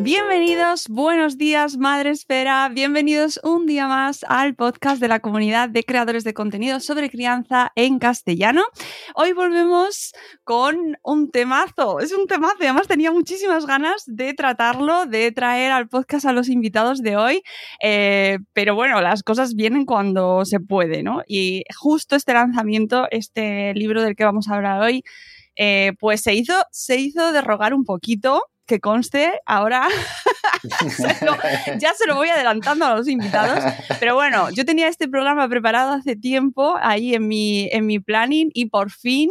Bienvenidos, buenos días, Madre Esfera. Bienvenidos un día más al podcast de la comunidad de creadores de contenido sobre crianza en castellano. Hoy volvemos con un temazo. Es un temazo además tenía muchísimas ganas de tratarlo, de traer al podcast a los invitados de hoy. Eh, pero bueno, las cosas vienen cuando se puede, ¿no? Y justo este lanzamiento, este libro del que vamos a hablar hoy, eh, pues se hizo, se hizo de rogar un poquito que conste, ahora se lo- ya se lo voy adelantando a los invitados. Pero bueno, yo tenía este programa preparado hace tiempo ahí en mi, en mi planning y por fin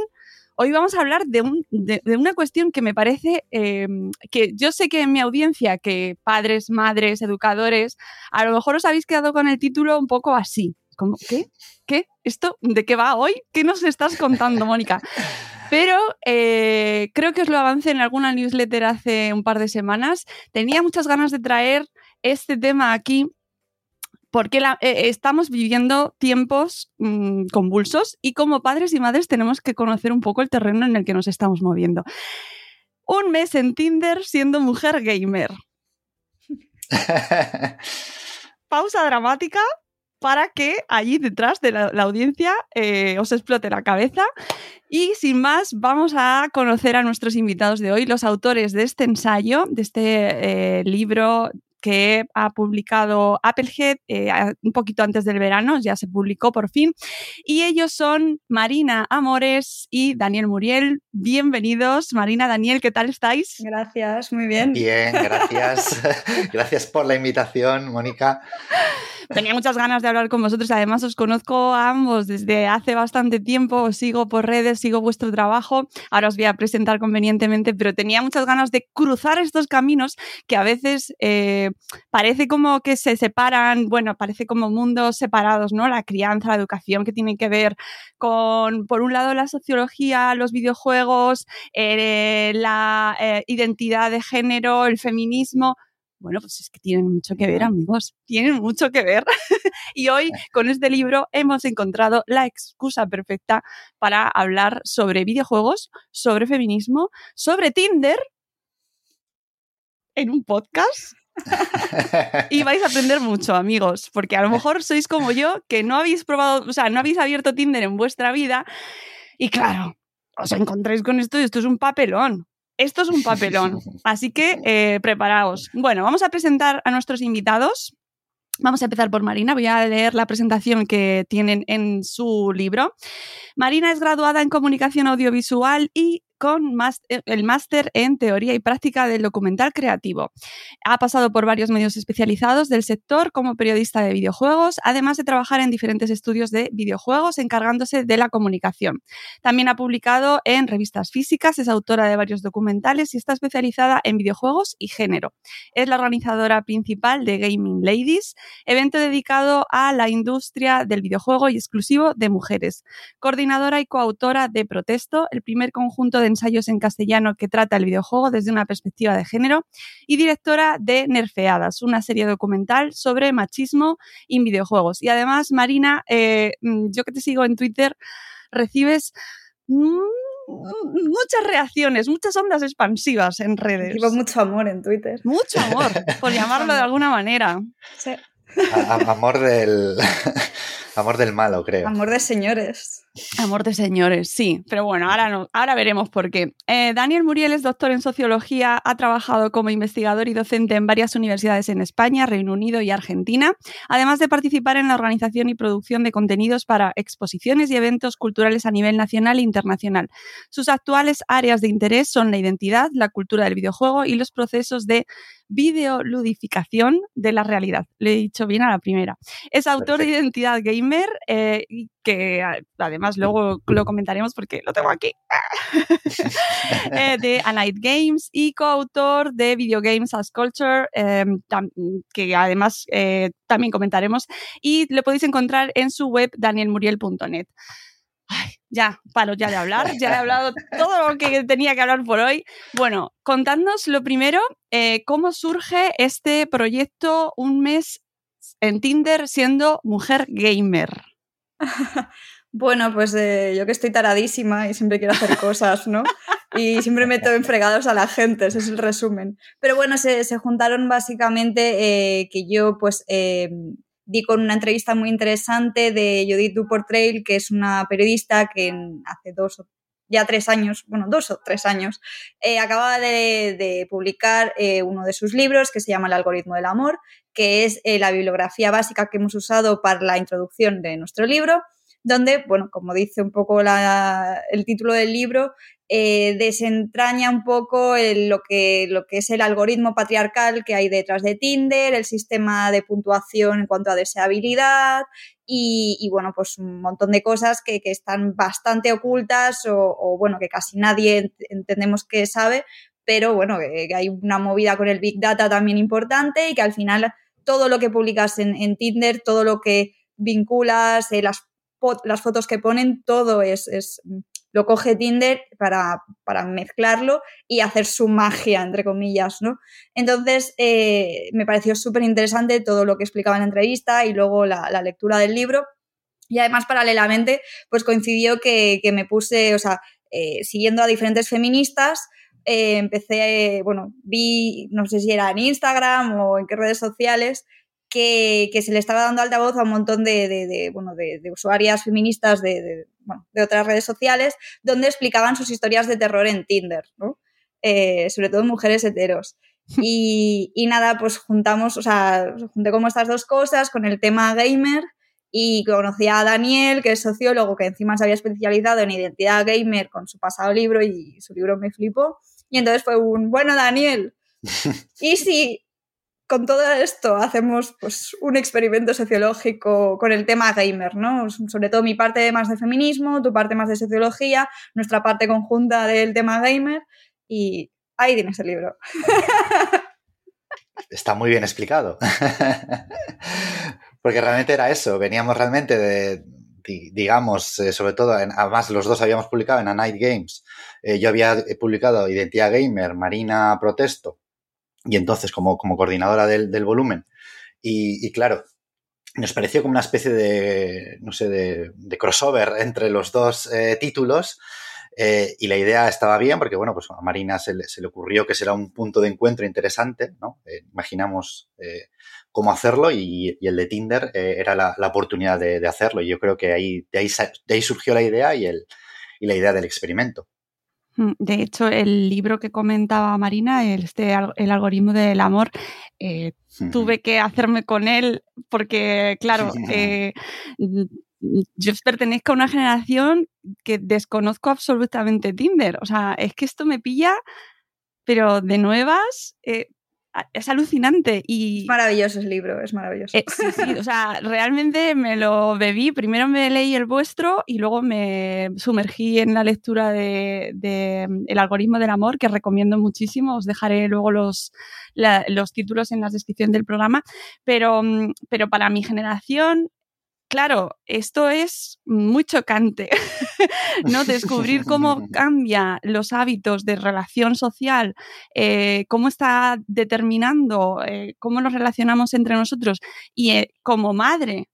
hoy vamos a hablar de, un- de- de una cuestión que me parece eh, que yo sé que en mi audiencia, que padres, madres, educadores, a lo mejor os habéis quedado con el título un poco así. Como, ¿qué? ¿Qué? ¿Esto de qué va hoy? ¿Qué nos estás contando, Mónica? Pero eh, creo que os lo avancé en alguna newsletter hace un par de semanas. Tenía muchas ganas de traer este tema aquí porque la- eh, estamos viviendo tiempos mm, convulsos y como padres y madres tenemos que conocer un poco el terreno en el que nos estamos moviendo. Un mes en Tinder siendo mujer gamer. Pausa dramática para que allí detrás de la, la audiencia eh, os explote la cabeza. Y sin más, vamos a conocer a nuestros invitados de hoy, los autores de este ensayo, de este eh, libro que ha publicado Applehead eh, un poquito antes del verano, ya se publicó por fin. Y ellos son Marina Amores y Daniel Muriel. Bienvenidos, Marina, Daniel, ¿qué tal estáis? Gracias, muy bien. Bien, gracias. Gracias por la invitación, Mónica. Tenía muchas ganas de hablar con vosotros. Además, os conozco a ambos desde hace bastante tiempo. Os sigo por redes, sigo vuestro trabajo. Ahora os voy a presentar convenientemente, pero tenía muchas ganas de cruzar estos caminos que a veces eh, parece como que se separan, bueno, parece como mundos separados, ¿no? La crianza, la educación, que tienen que ver con, por un lado, la sociología, los videojuegos, eh, la eh, identidad de género, el feminismo. Bueno, pues es que tienen mucho que ver, amigos. Tienen mucho que ver. y hoy, con este libro, hemos encontrado la excusa perfecta para hablar sobre videojuegos, sobre feminismo, sobre Tinder en un podcast. y vais a aprender mucho, amigos, porque a lo mejor sois como yo, que no habéis probado, o sea, no habéis abierto Tinder en vuestra vida. Y claro, os encontráis con esto y esto es un papelón. Esto es un papelón. Así que eh, preparaos. Bueno, vamos a presentar a nuestros invitados. Vamos a empezar por Marina. Voy a leer la presentación que tienen en su libro. Marina es graduada en comunicación audiovisual y con eh, el máster en teoría y práctica del documental creativo. Ha pasado por varios medios especializados del sector como periodista de videojuegos, además de trabajar en diferentes estudios de videojuegos encargándose de la comunicación. También ha publicado en revistas físicas, es autora de varios documentales y está especializada en videojuegos y género. Es la organizadora principal de Gaming Ladies, evento dedicado a la industria del videojuego y exclusivo de mujeres. Coordinadora y coautora de Protesto, el primer conjunto de ensayos en castellano que trata el videojuego desde una perspectiva de género. Y directora de Nerfeadas, una serie documental sobre machismo en videojuegos. Y además, Marina, eh, mm, yo que te sigo en Twitter, recibes mm, muchas reacciones, muchas ondas expansivas en redes. Recibo mucho amor en Twitter. Mucho amor, por llamarlo de alguna manera. Sí. amor del amor del malo, creo. Amor de señores. Amor de señores, sí, pero bueno, ahora, no, ahora veremos por qué. Eh, Daniel Muriel es doctor en sociología, ha trabajado como investigador y docente en varias universidades en España, Reino Unido y Argentina, además de participar en la organización y producción de contenidos para exposiciones y eventos culturales a nivel nacional e internacional. Sus actuales áreas de interés son la identidad, la cultura del videojuego y los procesos de videoludificación de la realidad. Le he dicho bien a la primera. Es autor de Identidad Gamer, eh, que además luego lo comentaremos porque lo tengo aquí, eh, de A Night Games y coautor de Video Games as Culture, em, que además eh, también comentaremos, y lo podéis encontrar en su web danielmuriel.net. ya, paro ya de hablar, ya he hablado todo lo que tenía que hablar por hoy. Bueno, contadnos lo primero, eh, cómo surge este proyecto un mes en Tinder siendo mujer gamer. Bueno, pues eh, yo que estoy taradísima y siempre quiero hacer cosas, ¿no? Y siempre meto en fregados a la gente, ese es el resumen. Pero bueno, se, juntaron básicamente eh, que yo pues eh, di con una entrevista muy interesante de Judith Duportrail, que es una periodista que hace dos o ya tres años, bueno, dos o tres años, acaba de, publicar uno de sus libros que se llama El algoritmo del amor, que es la bibliografía básica que hemos usado para la introducción de nuestro libro donde, bueno, como dice un poco el título del libro, eh, desentraña un poco lo, que, lo que es el algoritmo patriarcal que hay detrás de Tinder, el sistema de puntuación en cuanto a deseabilidad y, bueno, pues un montón de cosas que, están bastante ocultas o, bueno, que casi nadie entendemos que sabe, pero bueno, que, hay una movida con el Big Data también importante y que al final todo lo que publicas en, Tinder, todo lo que vinculas, eh, las las fotos que ponen, todo es, es lo coge Tinder para, para, mezclarlo y hacer su magia, entre comillas, ¿no? Entonces, eh, me pareció súper interesante todo lo que explicaba en la entrevista y luego la, lectura del libro. Y además, paralelamente, pues coincidió que, me puse, o sea, eh, siguiendo a diferentes feministas, eh, empecé, bueno, vi, no sé si era en Instagram o en qué redes sociales, que, se le estaba dando altavoz a un montón de, bueno, de, usuarias feministas de, otras redes sociales donde explicaban sus historias de terror en Tinder, eh, sobre todo mujeres heteros. Y, nada, pues juntamos, o sea, junté como estas dos cosas con el tema gamer y conocí a Daniel, que es sociólogo, que encima se había especializado en identidad gamer con su pasado libro y su libro me flipó. Y entonces fue un, bueno, Daniel, ¿y si con todo esto hacemos pues, un experimento sociológico con el tema gamer, ¿no? Sobre todo mi parte más de feminismo, tu parte más de sociología, nuestra parte conjunta del tema gamer y ahí tienes el libro. Está muy bien explicado. Porque realmente era eso, veníamos realmente de, digamos, eh, sobre todo, además los dos habíamos publicado en A Night Games. Eh, yo había publicado Identidad Gamer, Marina Protesto, y entonces como, como coordinadora del, del volumen. Y, claro, nos pareció como una especie de, no sé, de, crossover entre los dos eh, títulos. Eh, y la idea estaba bien porque, bueno, pues a Marina se le, ocurrió que será un punto de encuentro interesante, ¿no? Eh, imaginamos cómo hacerlo y, el de Tinder era la, oportunidad de, hacerlo. Y yo creo que ahí, de, ahí, ahí surgió la idea y, el, y la idea del experimento. Mm, de hecho, el libro que comentaba Marina, el, este, el algoritmo del amor, eh, tuve que hacerme con él porque, claro, eh, yo pertenezco a una generación que desconozco absolutamente Tinder. O sea, es que esto me pilla, pero de nuevas, eh, es alucinante. Y, es maravilloso ese libro, es maravilloso. Eh, sí, sí, o sea, realmente me lo bebí. Primero me leí el vuestro y luego me sumergí en la lectura de, mm, El algoritmo del amor, que recomiendo muchísimo. Os dejaré luego los, los títulos en la descripción del programa. Pero, mm, pero para mi generación claro, esto es muy chocante, ¿no? Descubrir cómo cambia los hábitos de relación social, eh, cómo está determinando eh, cómo nos relacionamos entre nosotros y eh, como madre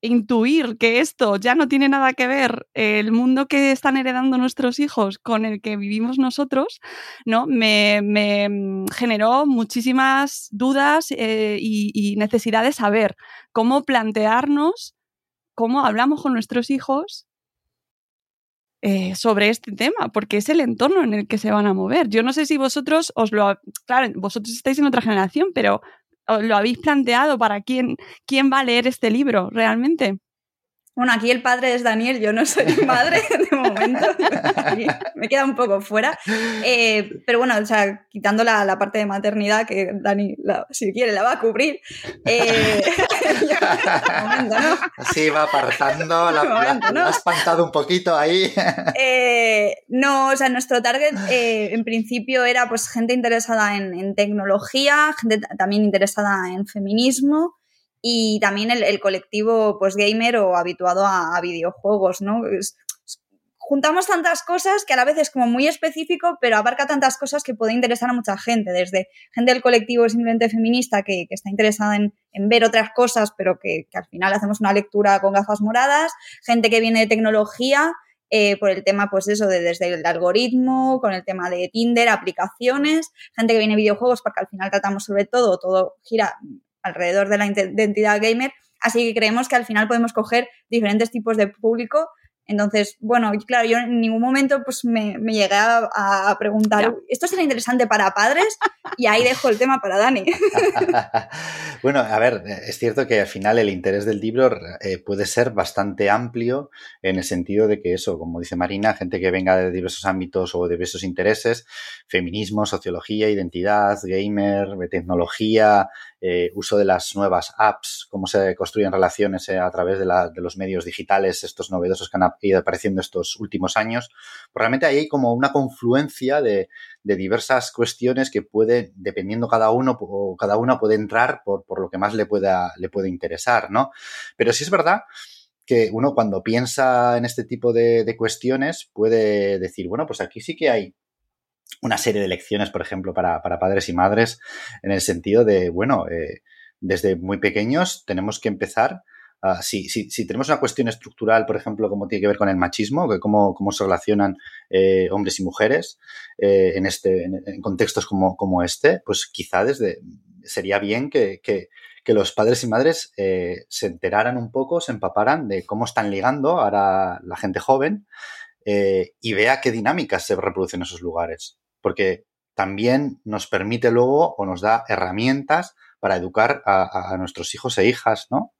intuir que esto ya no tiene nada que ver el mundo que están heredando nuestros hijos con el que vivimos nosotros, ¿no? Me, mm, generó muchísimas dudas eh, y, necesidad de saber cómo plantearnos, cómo hablamos con nuestros hijos eh, sobre este tema, porque es el entorno en el que se van a mover. Yo no sé si vosotros os lo... Claro, vosotros estáis en otra generación, pero lo habéis planteado para quién, quién va a leer este libro realmente? Bueno, aquí el padre es Daniel, yo no soy madre de momento, me queda un poco fuera. Eh, pero bueno, o sea, quitando la, parte de maternidad, que Dani, si quiere, la va a cubrir. Eh, Sí, va apartando, la, ha espantado un poquito ahí. Eh, no, o sea, nuestro target en principio era pues gente interesada en, en tecnología, gente también interesada en feminismo y también el, colectivo pues gamer o habituado a, videojuegos, ¿no? juntamos tantas cosas que a la vez es como muy específico, pero abarca tantas cosas que puede interesar a mucha gente, desde gente del colectivo simplemente feminista que, está interesada en, ver otras cosas, pero que, al final hacemos una lectura con gafas moradas, gente que viene de tecnología, eh, por el tema, pues eso, de desde el algoritmo, con el tema de Tinder, aplicaciones, gente que viene de videojuegos, porque al final tratamos sobre todo, todo gira alrededor de la identidad gamer, así que creemos que al final podemos coger diferentes tipos de público entonces, bueno, claro, yo en ningún momento pues me, llegué a, preguntar, ¿esto será interesante para padres? Y ahí dejo el tema para Dani. bueno, a ver, es cierto que al final el interés del libro eh, puede ser bastante amplio en el sentido de que eso, como dice Marina, gente que venga de diversos ámbitos o de diversos intereses, feminismo, sociología, identidad, gamer, tecnología, eh, uso de las nuevas apps, cómo se construyen relaciones eh, a través de, los medios digitales, estos novedosos que han ido apareciendo estos últimos años. Pues realmente ahí hay como una confluencia de, diversas cuestiones que puede, dependiendo cada uno, o cada una puede entrar por, lo que más le pueda, le interesar, ¿no? Pero sí es verdad que uno cuando piensa en este tipo de, de cuestiones puede decir, bueno, pues aquí sí que hay una serie de lecciones, por ejemplo, para, padres y madres, en el sentido de, bueno, eh, desde muy pequeños tenemos que empezar si, si, tenemos una cuestión estructural, por ejemplo, como tiene que ver con el machismo, que cómo, se relacionan eh, hombres y mujeres eh, en, este, en, contextos como, como, este, pues quizá desde sería bien que, que, los padres y madres se enteraran un poco, se empaparan de cómo están ligando ahora la gente joven y vea qué dinámicas se reproducen en esos lugares porque también nos permite luego o nos da herramientas para educar a, nuestros hijos e hijas, ¿no?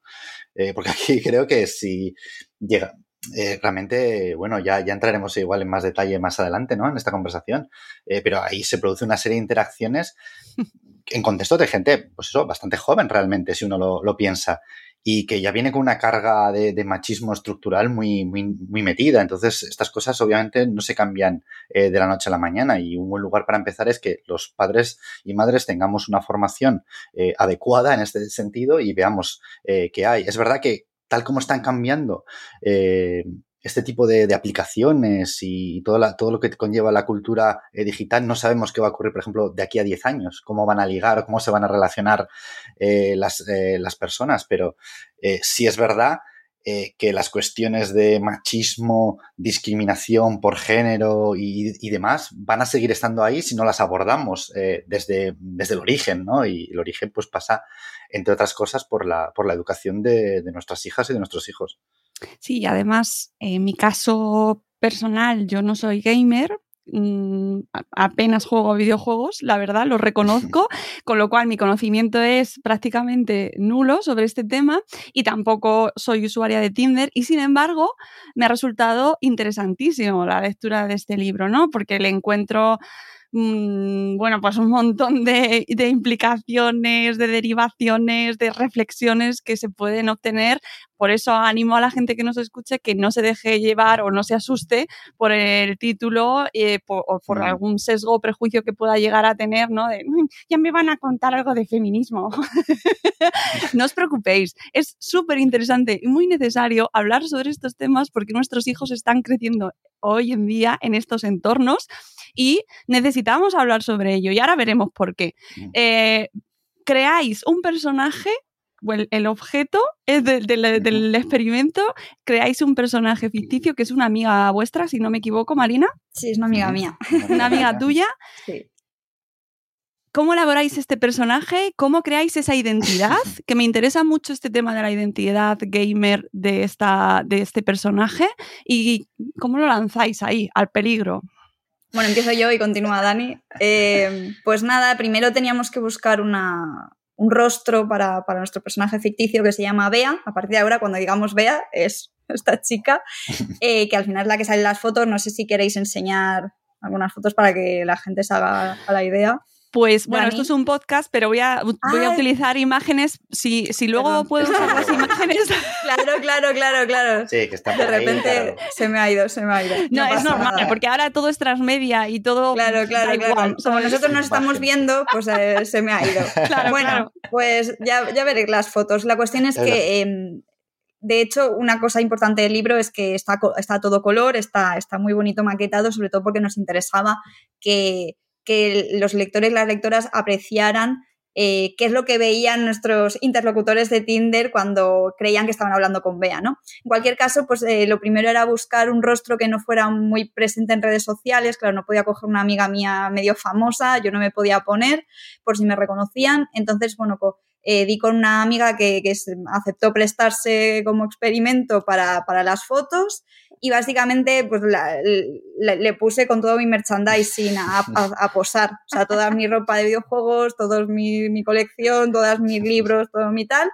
Eh, porque aquí creo que si llega, eh, realmente, bueno, ya, ya entraremos igual en más detalle más adelante, ¿no? En esta conversación, eh, pero ahí se produce una serie de interacciones en contexto de gente, pues eso, bastante joven realmente, si uno lo, lo piensa y que ya viene con una carga de, machismo estructural muy, muy, muy, metida. Entonces, estas cosas obviamente no se cambian eh, de la noche a la mañana y un buen lugar para empezar es que los padres y madres tengamos una formación eh, adecuada en este sentido y veamos eh, qué hay. Es verdad que tal como están cambiando este tipo de, aplicaciones y todo, todo, lo que conlleva la cultura eh, digital, no sabemos qué va a ocurrir, por ejemplo, de aquí a 10 años, cómo van a ligar cómo se van a relacionar eh, las, eh, las, personas, pero sí es verdad que las cuestiones de machismo, discriminación por género y, demás van a seguir estando ahí si no las abordamos desde, desde el origen, ¿no? Y el origen pues pasa, entre otras cosas, por la, por la educación de nuestras hijas y de nuestros hijos. Sí, además, en mi caso personal, yo no soy gamer, mm, apenas juego videojuegos, la verdad, lo reconozco, con lo cual mi conocimiento es prácticamente nulo sobre este tema y tampoco soy usuaria de Tinder y sin embargo me ha resultado interesantísimo la lectura de este libro, ¿no? Porque le encuentro Mm, bueno, pues un montón de, implicaciones, de derivaciones, de reflexiones que se pueden obtener. Por eso animo a la gente que nos escuche que no se deje llevar o no se asuste por el título eh, o por algún sesgo o prejuicio que pueda llegar a tener, ¿no? De, ya me van a contar algo de feminismo. no os preocupéis, es súper interesante y muy necesario hablar sobre estos temas porque nuestros hijos están creciendo hoy en día en estos entornos y necesitamos hablar sobre ello y ahora veremos por qué. Eh, creáis un personaje el, objeto es del experimento, creáis un personaje ficticio que es una amiga vuestra, si no me equivoco, Marina. Sí, es una amiga mía. Una amiga tuya. Sí. ¿Cómo elaboráis este personaje? ¿Cómo creáis esa identidad? Que me interesa mucho este tema de la identidad gamer de, esta, de este personaje. ¿Y cómo lo lanzáis ahí, al peligro? Bueno, empiezo yo y continúa Dani. Eh, pues nada, primero teníamos que buscar una, un rostro para, para, nuestro personaje ficticio que se llama Bea. A partir de ahora, cuando digamos Bea, es esta chica, eh, que al final es la que sale en las fotos. No sé si queréis enseñar algunas fotos para que la gente se haga a la idea. Pues bueno, esto es un podcast, pero voy a, voy a utilizar imágenes. Si, si luego puedo usar las imágenes. claro, claro, claro, claro. Sí, que está De repente se me ha ido, se me ha ido. No, es normal, porque ahora todo es transmedia y todo. Claro, claro, claro. Como nosotros nos estamos viendo, pues eh, se me ha ido. bueno, pues ya, ya veréis las fotos. La cuestión es que. Em, de hecho, una cosa importante del libro es que está, está todo color, está, está muy bonito maquetado, sobre todo porque nos interesaba que, que los lectores y las lectoras apreciaran eh, qué es lo que veían nuestros interlocutores de Tinder cuando creían que estaban hablando con Bea, ¿no? En cualquier caso, pues eh, lo primero era buscar un rostro que no fuera muy presente en redes sociales, claro, no podía coger una amiga mía medio famosa, yo no me podía poner por si me reconocían, entonces, bueno, eh, di con una amiga que, aceptó prestarse como experimento para, para las fotos y básicamente pues le puse con todo mi merchandising a, a, posar, o sea, toda mi ropa de videojuegos, toda mi, mi, colección, todos mis libros, todo mi tal.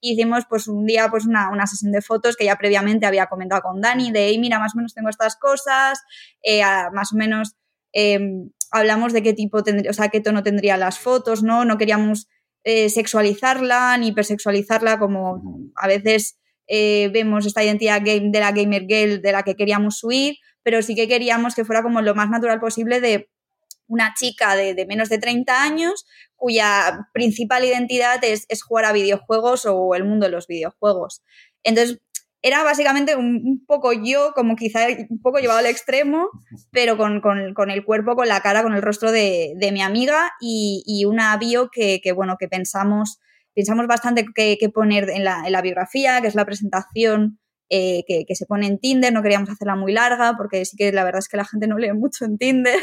Hicimos pues un día pues una, una, sesión de fotos que ya previamente había comentado con Dani de, mira, más o menos tengo estas cosas, eh, más o menos em, hablamos de qué tipo tendría, o sea, qué tono tendría las fotos, ¿no? No queríamos eh, sexualizarla ni hipersexualizarla como a veces eh, vemos esta identidad game de la gamer girl de la que queríamos huir, pero sí que queríamos que fuera como lo más natural posible de una chica de, menos de 30 años cuya principal identidad es, jugar a videojuegos o el mundo de los videojuegos. Entonces, era básicamente un, poco yo, como quizá un poco llevado al extremo, pero con, el cuerpo, con la cara, con el rostro de, mi amiga y, una bio que, que, bueno, que pensamos pensamos bastante qué, poner en la, en la, biografía, que es la presentación eh, que, se pone en Tinder, no queríamos hacerla muy larga porque sí que la verdad es que la gente no lee mucho en Tinder,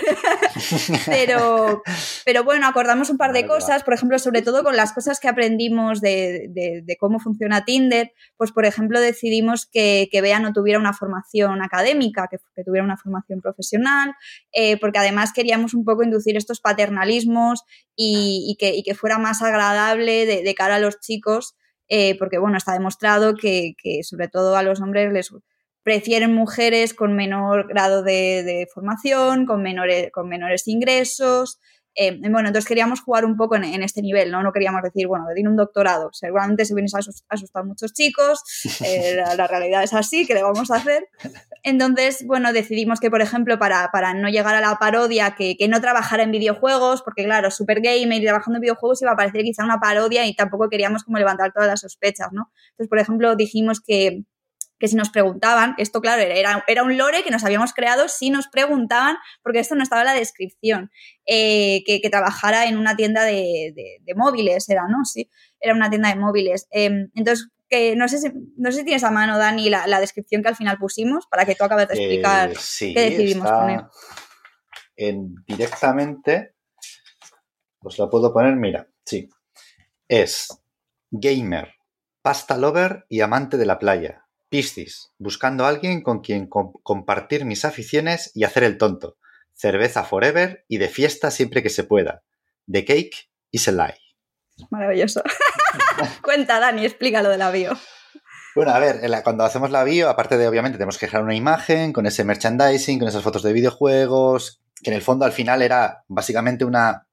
pero, pero bueno, acordamos un par de cosas, por ejemplo, sobre todo con las cosas que aprendimos de, de, cómo funciona Tinder, pues por ejemplo decidimos que, que Bea no tuviera una formación académica, que, que tuviera una formación profesional, eh, porque además queríamos un poco inducir estos paternalismos y, y, que, y que, fuera más agradable de, cara a los chicos eh, porque bueno, está demostrado que, sobre todo a los hombres les prefieren mujeres con menor grado de, formación, con menores, con menores ingresos. Eh, bueno, entonces queríamos jugar un poco en, este nivel, ¿no? No queríamos decir, bueno, tiene un doctorado. Seguramente se vienen a asustar muchos chicos, eh, la, realidad es así, ¿qué le vamos a hacer? Entonces, bueno, decidimos que, por ejemplo, para, para no llegar a la parodia, que, que, no trabajara en videojuegos, porque claro, Super Gamer y trabajando en videojuegos iba a parecer quizá una parodia y tampoco queríamos como levantar todas las sospechas, ¿no? Entonces, por ejemplo, dijimos que, que si nos preguntaban, esto claro, era, era un lore que nos habíamos creado si nos preguntaban, porque esto no estaba en la descripción, eh, que, trabajara en una tienda de, móviles, era, ¿no? Sí, era una tienda de móviles. Em, entonces, que no sé, si, no sé si tienes a mano, Dani, la, la descripción que al final pusimos para que tú acabes de explicar eh, qué decidimos poner. En, directamente, os la puedo poner, mira, sí. Es gamer, pasta lover y amante de la playa Piscis, buscando a alguien con quien compartir mis aficiones y hacer el tonto. cerveza forever y de fiesta siempre que se pueda. The cake is a lie. Maravilloso. Cuenta, Dani, explícalo de la bio. Bueno, a ver, cuando hacemos la bio, aparte de obviamente tenemos que dejar una imagen con ese merchandising, con esas fotos de videojuegos, que en el fondo al final era básicamente una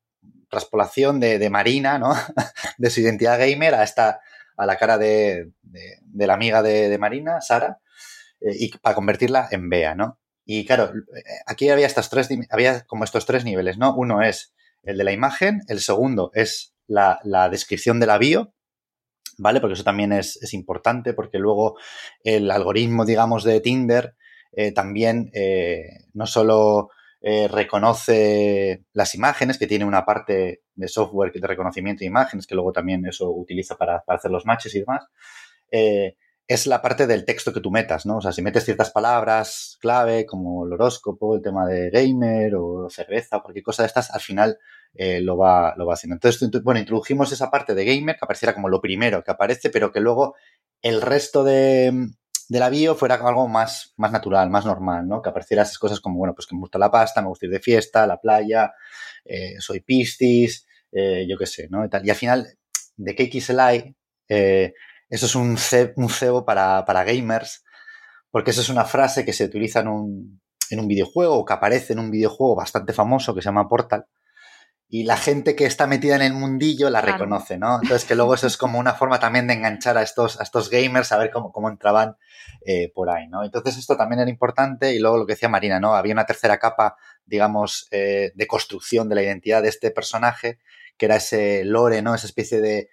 traspolación de, Marina, ¿no? de su identidad gamer a esta, a la cara de, la amiga de, Marina, Sara, eh, y para convertirla en Bea, ¿no? Y claro, aquí había estas tres, había como estos tres niveles, ¿no? Uno es el de la imagen, el segundo es la, descripción de la bio, ¿vale? Porque eso también es, importante, porque luego el algoritmo, digamos, de Tinder eh, también eh, no solo eh, reconoce las imágenes, que tiene una parte de software de reconocimiento de imágenes, que luego también eso utiliza para, hacer los matches y demás, es la parte del texto que tú metas, ¿no? O sea, si metes ciertas palabras clave como el horóscopo, el tema de gamer o cerveza cualquier cosa de estas, al final eh, lo, va, lo va haciendo. Entonces, bueno, introdujimos esa parte de gamer que apareciera como lo primero que aparece, pero que luego el resto de, la bio fuera algo más, más natural, más normal, ¿no? Que apareciera esas cosas como, bueno, pues que me gusta la pasta, me gusta ir de fiesta, la playa, eh, soy piscis, eh, yo qué sé, ¿no? Y, tal. y al final, de KXLI, eh, eso es un, cebo para, gamers, porque eso es una frase que se utiliza en un, en un videojuego o que aparece en un videojuego bastante famoso que se llama Portal. Y la gente que está metida en el mundillo la reconoce, ¿no? Entonces, que luego eso es como una forma también de enganchar a estos, a estos gamers a ver cómo, cómo entraban eh, por ahí, ¿no? Entonces, esto también era importante. Y luego lo que decía Marina, ¿no? Había una tercera capa, digamos, eh, de construcción de la identidad de este personaje, que era ese lore, ¿no? Esa especie de,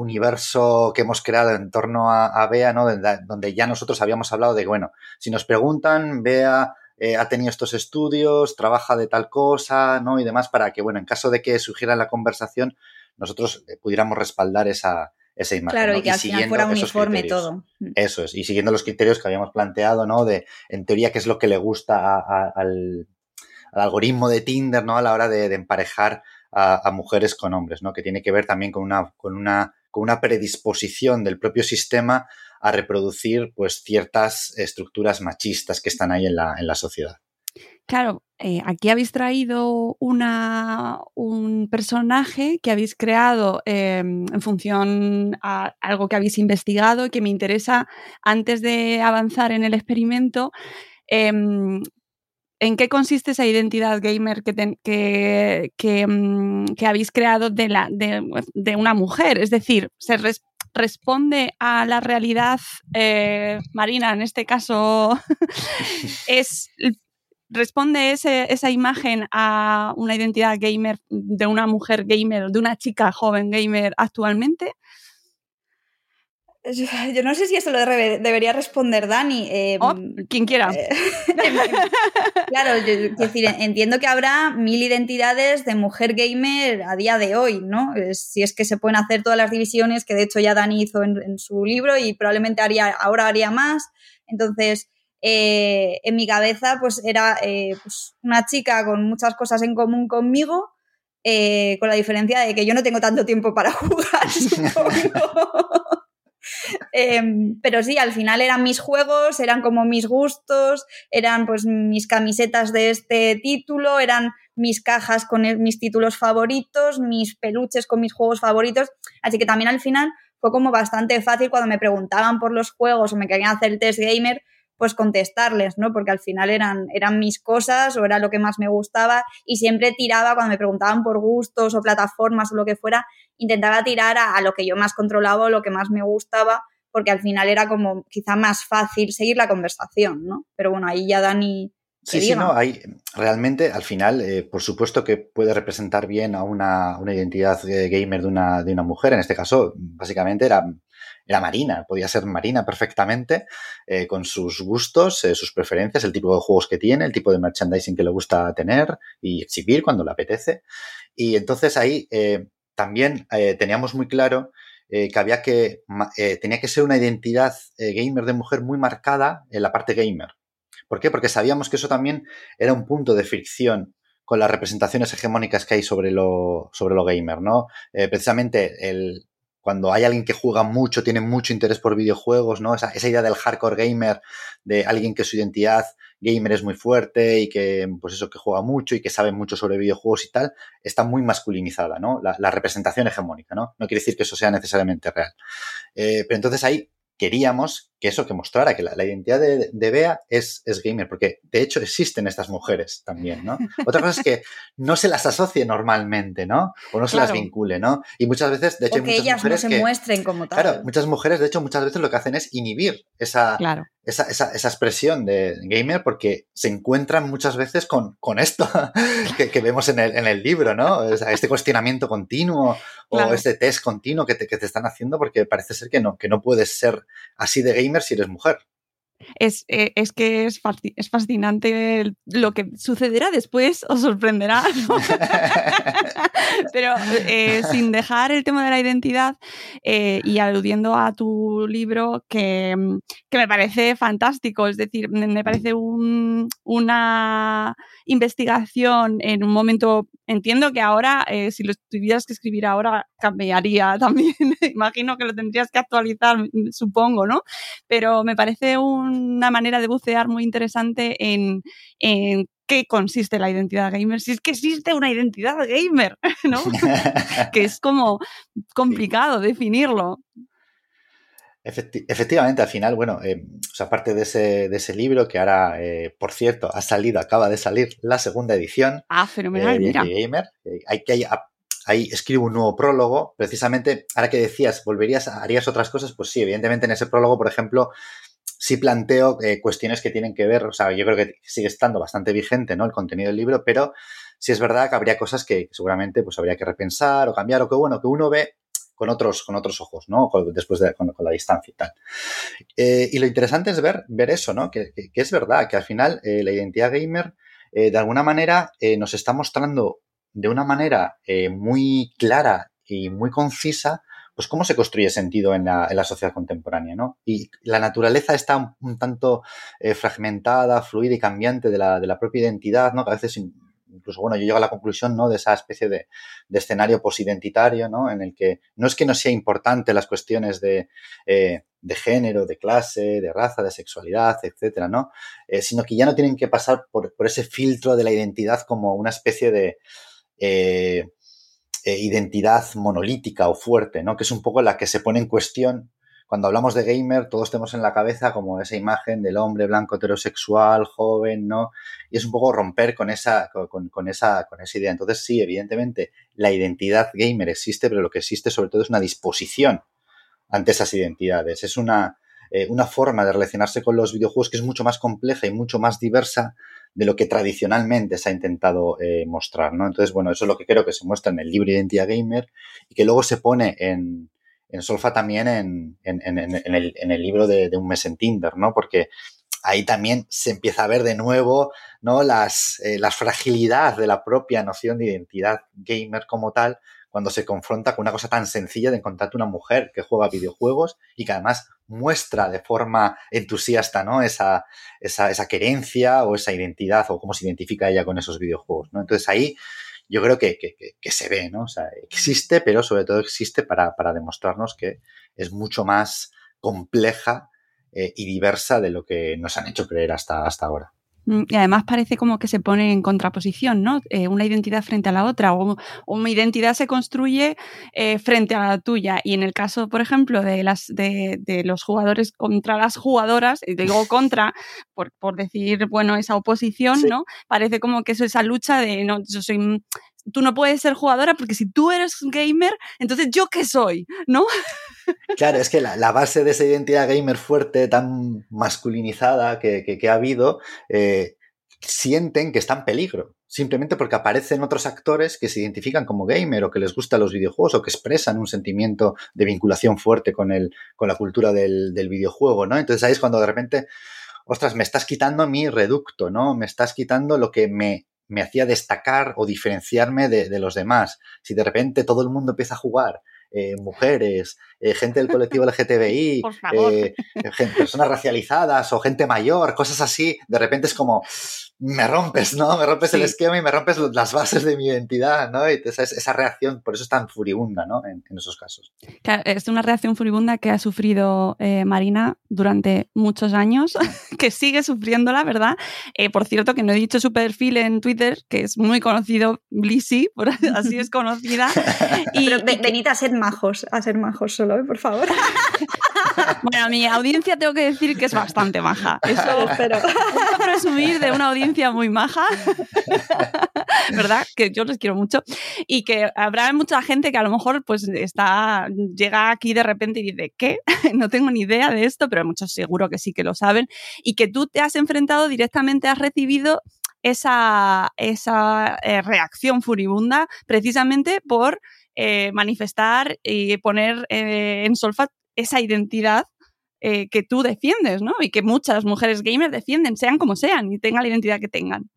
universo que hemos creado en torno a, Bea, ¿no? Donde, ya nosotros habíamos hablado de, bueno, si nos preguntan, Bea eh, ha tenido estos estudios, trabaja de tal cosa, ¿no? Y demás, para que, bueno, en caso de que surgiera la conversación, nosotros eh, pudiéramos respaldar esa, esa imagen. Claro, y que al final fuera uniforme todo. Mm. Eso es, y siguiendo los criterios que habíamos planteado, ¿no? De, en teoría, qué es lo que le gusta al, algoritmo de Tinder, ¿no? A la hora de, emparejar a, a, mujeres con hombres, ¿no? Que tiene que ver también con una, con una con una predisposición del propio sistema a reproducir pues ciertas estructuras machistas que están ahí en la, en la sociedad. Claro, eh, aquí habéis traído una, un personaje que habéis creado em, en función a algo que habéis investigado y que me interesa antes de avanzar en el experimento. Em, ¿En qué consiste esa identidad gamer que, mm, que, habéis creado de, la, de, una mujer? Es decir, ¿se responde a la realidad eh, marina, en este caso, es, responde esa imagen a una identidad gamer de una mujer gamer, de una chica joven gamer actualmente? Yo no sé si eso lo debería responder Dani. Em, oh, quien quiera. Eh, claro, decir, entiendo que habrá mil identidades de mujer gamer a día de hoy, ¿no? Si es que se pueden hacer todas las divisiones, que de hecho ya Dani hizo en, su libro y probablemente haría, ahora haría más. Entonces, eh, en mi cabeza, pues era eh, pues, una chica con muchas cosas en común conmigo. con la diferencia de que yo no tengo tanto tiempo para jugar, supongo. Em, pero sí, al final eran mis juegos, eran como mis gustos, eran pues mis camisetas de este título, eran mis cajas con mis títulos favoritos, mis peluches con mis juegos favoritos. Así que también al final fue como bastante fácil cuando me preguntaban por los juegos o me querían hacer el test gamer, pues contestarles, ¿no? Porque al final eran, eran mis cosas o era lo que más me gustaba y siempre tiraba cuando me preguntaban por gustos o plataformas o lo que fuera, intentaba tirar a, lo que yo más controlaba o lo que más me gustaba porque al final era como quizá más fácil seguir la conversación, ¿no? Pero bueno, ahí ya Dani... Sí, sí, no, hay, realmente al final, eh, por supuesto que puede representar bien a una, una identidad eh, gamer de una, de una mujer, en este caso, básicamente era era Marina, podía ser Marina perfectamente, eh, con sus gustos, eh, sus preferencias, el tipo de juegos que tiene, el tipo de merchandising que le gusta tener y exhibir cuando le apetece. Y entonces ahí eh, también teníamos muy claro que había que, tenía que ser una identidad gamer de mujer muy marcada en la parte gamer. ¿Por qué? Porque sabíamos que eso también era un punto de fricción con las representaciones hegemónicas que hay sobre lo, sobre lo gamer, ¿no? precisamente el, cuando hay alguien que juega mucho, tiene mucho interés por videojuegos, ¿no? Esa, esa, idea del hardcore gamer, de alguien que su identidad gamer es muy fuerte y que, pues eso, que juega mucho y que sabe mucho sobre videojuegos y tal, está muy masculinizada, ¿no? La, la representación hegemónica, ¿no? No quiere decir que eso sea necesariamente real. Eh, pero entonces ahí queríamos que eso, que mostrara que la, la identidad de, de Bea es, es, gamer, porque de hecho existen estas mujeres también, ¿no? Otra cosa es que no se las asocie normalmente, ¿no? O no se claro. las vincule, ¿no? Y muchas veces, de hecho, o que hay muchas ellas mujeres no se que, muestren como tal. Claro, muchas mujeres, de hecho, muchas veces lo que hacen es inhibir esa, claro. esa, esa, esa, expresión de gamer porque se encuentran muchas veces con, con esto que, que, vemos en el, en el libro, ¿no? O sea, este cuestionamiento continuo claro. o este test continuo que te, que te están haciendo porque parece ser que no, que no puedes ser así de gamer si eres mujer. Es, eh, es, que es, es, fascinante lo que sucederá después, os sorprenderá. ¿no? Pero eh, sin dejar el tema de la identidad eh, y aludiendo a tu libro, que, que, me parece fantástico, es decir, me parece un, una investigación en un momento, entiendo que ahora, si lo tuvieras que escribir ahora, cambiaría también. Imagino que lo tendrías que actualizar, supongo, ¿no? Pero me parece una manera de bucear muy interesante en, en qué consiste la identidad gamer, si es que existe una identidad gamer, ¿no? que es como complicado definirlo. Efecti efectivamente, al final, bueno, eh, o sea, aparte de ese, de ese libro que ahora, eh, por cierto, ha salido, acaba de salir la segunda edición. Ah, fenomenal, eh, mira. Gamer. hay que hay, ahí escribo un nuevo prólogo. Precisamente, ahora que decías, ¿volverías, harías otras cosas? Pues sí, evidentemente en ese prólogo, por ejemplo, sí planteo eh, cuestiones que tienen que ver, o sea, yo creo que sigue estando bastante vigente, ¿no? El contenido del libro, pero sí es verdad que habría cosas que seguramente pues habría que repensar o cambiar o que, bueno, que uno ve con otros, con otros ojos, ¿no? Después de, con, la distancia y tal. Eh, y lo interesante es ver, ver eso, ¿no? Que, es verdad, que al final eh, la identidad gamer, de alguna manera, nos está mostrando de una manera eh, muy clara y muy concisa, pues cómo se construye sentido en la, en la, sociedad contemporánea, ¿no? Y la naturaleza está un, tanto eh, fragmentada, fluida y cambiante de la, de la propia identidad, ¿no? Que a veces incluso, bueno, yo llego a la conclusión, ¿no? De esa especie de, de escenario posidentitario, ¿no? En el que no es que no sea importante las cuestiones de, eh, de género, de clase, de raza, de sexualidad, etcétera, ¿no? Sino que ya no tienen que pasar por, por, ese filtro de la identidad como una especie de eh, identidad monolítica o fuerte, ¿no? Que es un poco la que se pone en cuestión cuando hablamos de gamer, todos tenemos en la cabeza como esa imagen del hombre blanco heterosexual, joven, ¿no? Y es un poco romper con esa, con, con, esa, con esa idea. Entonces, sí, evidentemente, la identidad gamer existe, pero lo que existe sobre todo es una disposición ante esas identidades. Es una, eh, una forma de relacionarse con los videojuegos que es mucho más compleja y mucho más diversa de lo que tradicionalmente se ha intentado eh, mostrar, ¿no? Entonces, bueno, eso es lo que creo que se muestra en el libro Identidad Gamer y que luego se pone en, en Solfa también en, en, en, el, el libro de, de, Un mes en Tinder, ¿no? Porque ahí también se empieza a ver de nuevo, ¿no? Las, eh, la fragilidad de la propia noción de identidad gamer como tal, cuando se confronta con una cosa tan sencilla de encontrarte una mujer que juega videojuegos y que además muestra de forma entusiasta, ¿no? Esa, esa, esa querencia o esa identidad o cómo se identifica ella con esos videojuegos, ¿no? Entonces ahí yo creo que, que, que, se ve, ¿no? O sea, existe, pero sobre todo existe para, para demostrarnos que es mucho más compleja eh, y diversa de lo que nos han hecho creer hasta, hasta ahora. Y además parece como que se pone en contraposición, ¿no? Eh, una identidad frente a la otra, o, o una identidad se construye eh, frente a la tuya. Y en el caso, por ejemplo, de, las, de, de los jugadores contra las jugadoras, digo contra, por, por decir, bueno, esa oposición, sí. ¿no? Parece como que eso, esa lucha de, no, yo soy tú no puedes ser jugadora porque si tú eres gamer, entonces yo qué soy, ¿no? Claro, es que la, base de esa identidad gamer fuerte, tan masculinizada que ha habido, eh, sienten que está en peligro, simplemente porque aparecen otros actores que se identifican como gamer o que les gustan los videojuegos o que expresan un sentimiento de vinculación fuerte con, el, con la cultura del, del videojuego, ¿no? Entonces ahí es cuando de repente, ostras, me estás quitando mi reducto, ¿no? Me estás quitando lo que me me hacía destacar o diferenciarme de, de, los demás. Si de repente todo el mundo empieza a jugar, eh, mujeres, eh, gente del colectivo LGTBI, eh, personas racializadas o gente mayor, cosas así, de repente es como, me rompes, ¿no? Me rompes el Sí. esquema y me rompes las bases de mi identidad, ¿no? Y esa, esa reacción, por eso es tan furibunda, ¿no? En, en esos casos. Que Es una reacción furibunda que ha sufrido eh, Marina durante muchos años, que sigue sufriéndola, ¿verdad? Eh, por cierto, que no he dicho su perfil en Twitter, que es muy conocido, Blissy, por así es conocida. Y, Pero venid a ser majos, a ser majos solo, ¿eh? por favor. Bueno, mi audiencia tengo que decir que es bastante maja. Eso Espero. puedo presumir de una audiencia muy maja, ¿verdad? Que yo les quiero mucho. Y que habrá mucha gente que a lo mejor pues está, llega aquí de repente y dice, ¿qué? No tengo ni idea de esto, pero muchos seguro que sí que lo saben. Y que tú te has enfrentado directamente, has recibido esa, esa eh, reacción furibunda precisamente por eh, manifestar y poner eh, en solfa esa identidad eh, que tú defiendes, ¿no? Y que muchas mujeres gamers defienden, sean como sean y tengan la identidad que tengan.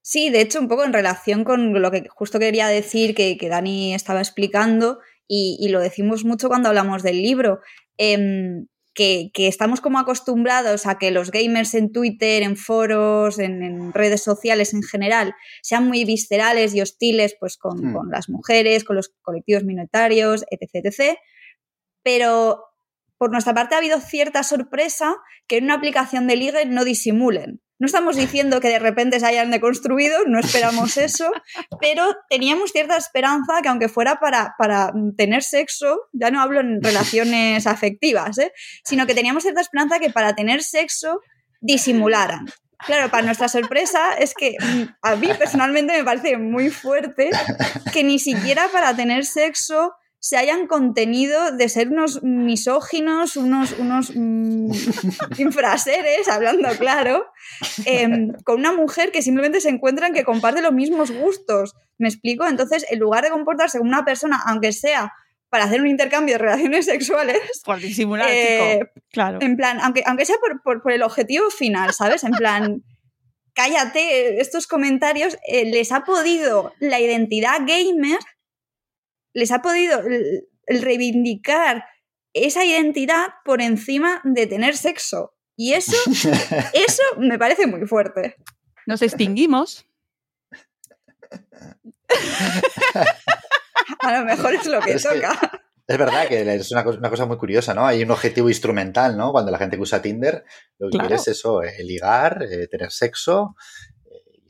Sí, de hecho, un poco en relación con lo que justo quería decir que, que Dani estaba explicando, y, y lo decimos mucho cuando hablamos del libro, em, que, que estamos como acostumbrados a que los gamers en Twitter, en foros, en, en redes sociales en general, sean muy viscerales y hostiles pues, con, Hmm. con las mujeres, con los colectivos minoritarios, etc, etc. Pero por nuestra parte ha habido cierta sorpresa que en una aplicación de ligue no disimulen. No estamos diciendo que de repente se hayan deconstruido, no esperamos eso, pero teníamos cierta esperanza que aunque fuera para, para tener sexo, ya no hablo en relaciones afectivas, ¿eh? sino que teníamos cierta esperanza que para tener sexo disimularan. Claro, para nuestra sorpresa es que mm, a mí personalmente me parece muy fuerte que ni siquiera para tener sexo se hayan contenido de ser unos misóginos, unos, unos mm, infraseres, hablando claro, em, con una mujer que simplemente se encuentran que comparte los mismos gustos. ¿Me explico? Entonces, en lugar de comportarse como una persona, aunque sea para hacer un intercambio de relaciones sexuales, Por disimular, eh, chico. Claro. en plan, aunque, aunque sea por, por- por el objetivo final, ¿sabes? En plan, cállate, estos comentarios eh, les ha podido la identidad gamer, les ha podido el, el reivindicar esa identidad por encima de tener sexo. Y eso, eso me parece muy fuerte. Nos extinguimos. A lo mejor es lo que Es que- toca. Es verdad que es una cosa, una cosa muy curiosa, ¿no? Hay un objetivo instrumental, ¿no? Cuando la gente que usa Tinder, lo que Claro. quiere es eso, eh, ligar, eh, tener sexo,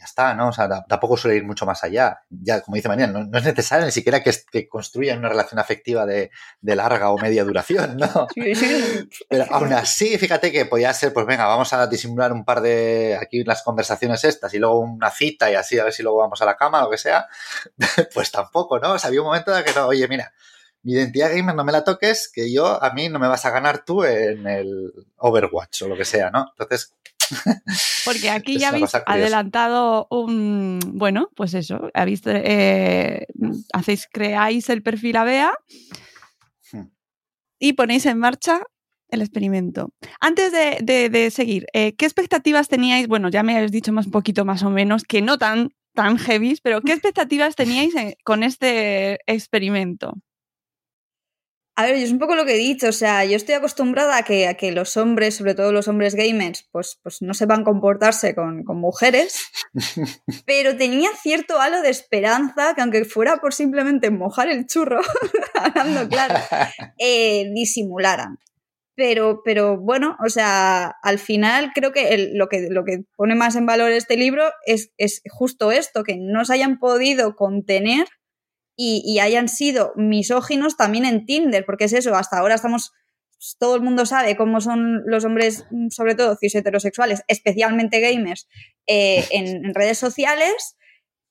ya está, ¿no? O sea, ta- tampoco suele ir mucho más allá. Ya, como dice María, no, no es necesario ni siquiera que, que construyan una relación afectiva de, de larga o media duración, ¿no? Sí, sí. Pero aún así, fíjate que podía ser, pues venga, vamos a disimular un par de aquí las conversaciones estas y luego una cita y así a ver si luego vamos a la cama, lo que sea. Pues tampoco, ¿no? O sea, había un momento en que no, oye, mira, mi identidad gamer no me la toques, que yo a mí no me vas a ganar tú en el Overwatch o lo que sea, ¿no? Entonces, Porque aquí ya habéis adelantado un. Bueno, pues eso. Habéis, eh, hacéis, creáis el perfil ABEA Hmm. y ponéis en marcha el experimento. Antes de, de- de seguir, eh, ¿qué expectativas teníais? Bueno, ya me habéis dicho más un poquito más o menos, que no tan, tan heavy, pero ¿qué expectativas teníais con este experimento? A ver, yo es un poco lo que he dicho, o sea, yo estoy acostumbrada a que, a que los hombres, sobre todo los hombres gamers, pues, pues no sepan comportarse con, con mujeres, pero tenía cierto halo de esperanza que aunque fuera por simplemente mojar el churro, hablando claro, eh, disimularan. Pero, pero bueno, o sea, al final creo que el- lo, que lo que pone más en valor este libro es, es justo esto, que no se hayan podido contener y, y hayan sido misóginos también en Tinder, porque es eso, hasta ahora estamos, todo el mundo sabe cómo son los hombres, mm, sobre todo cis heterosexuales, especialmente gamers, eh, en, en redes sociales,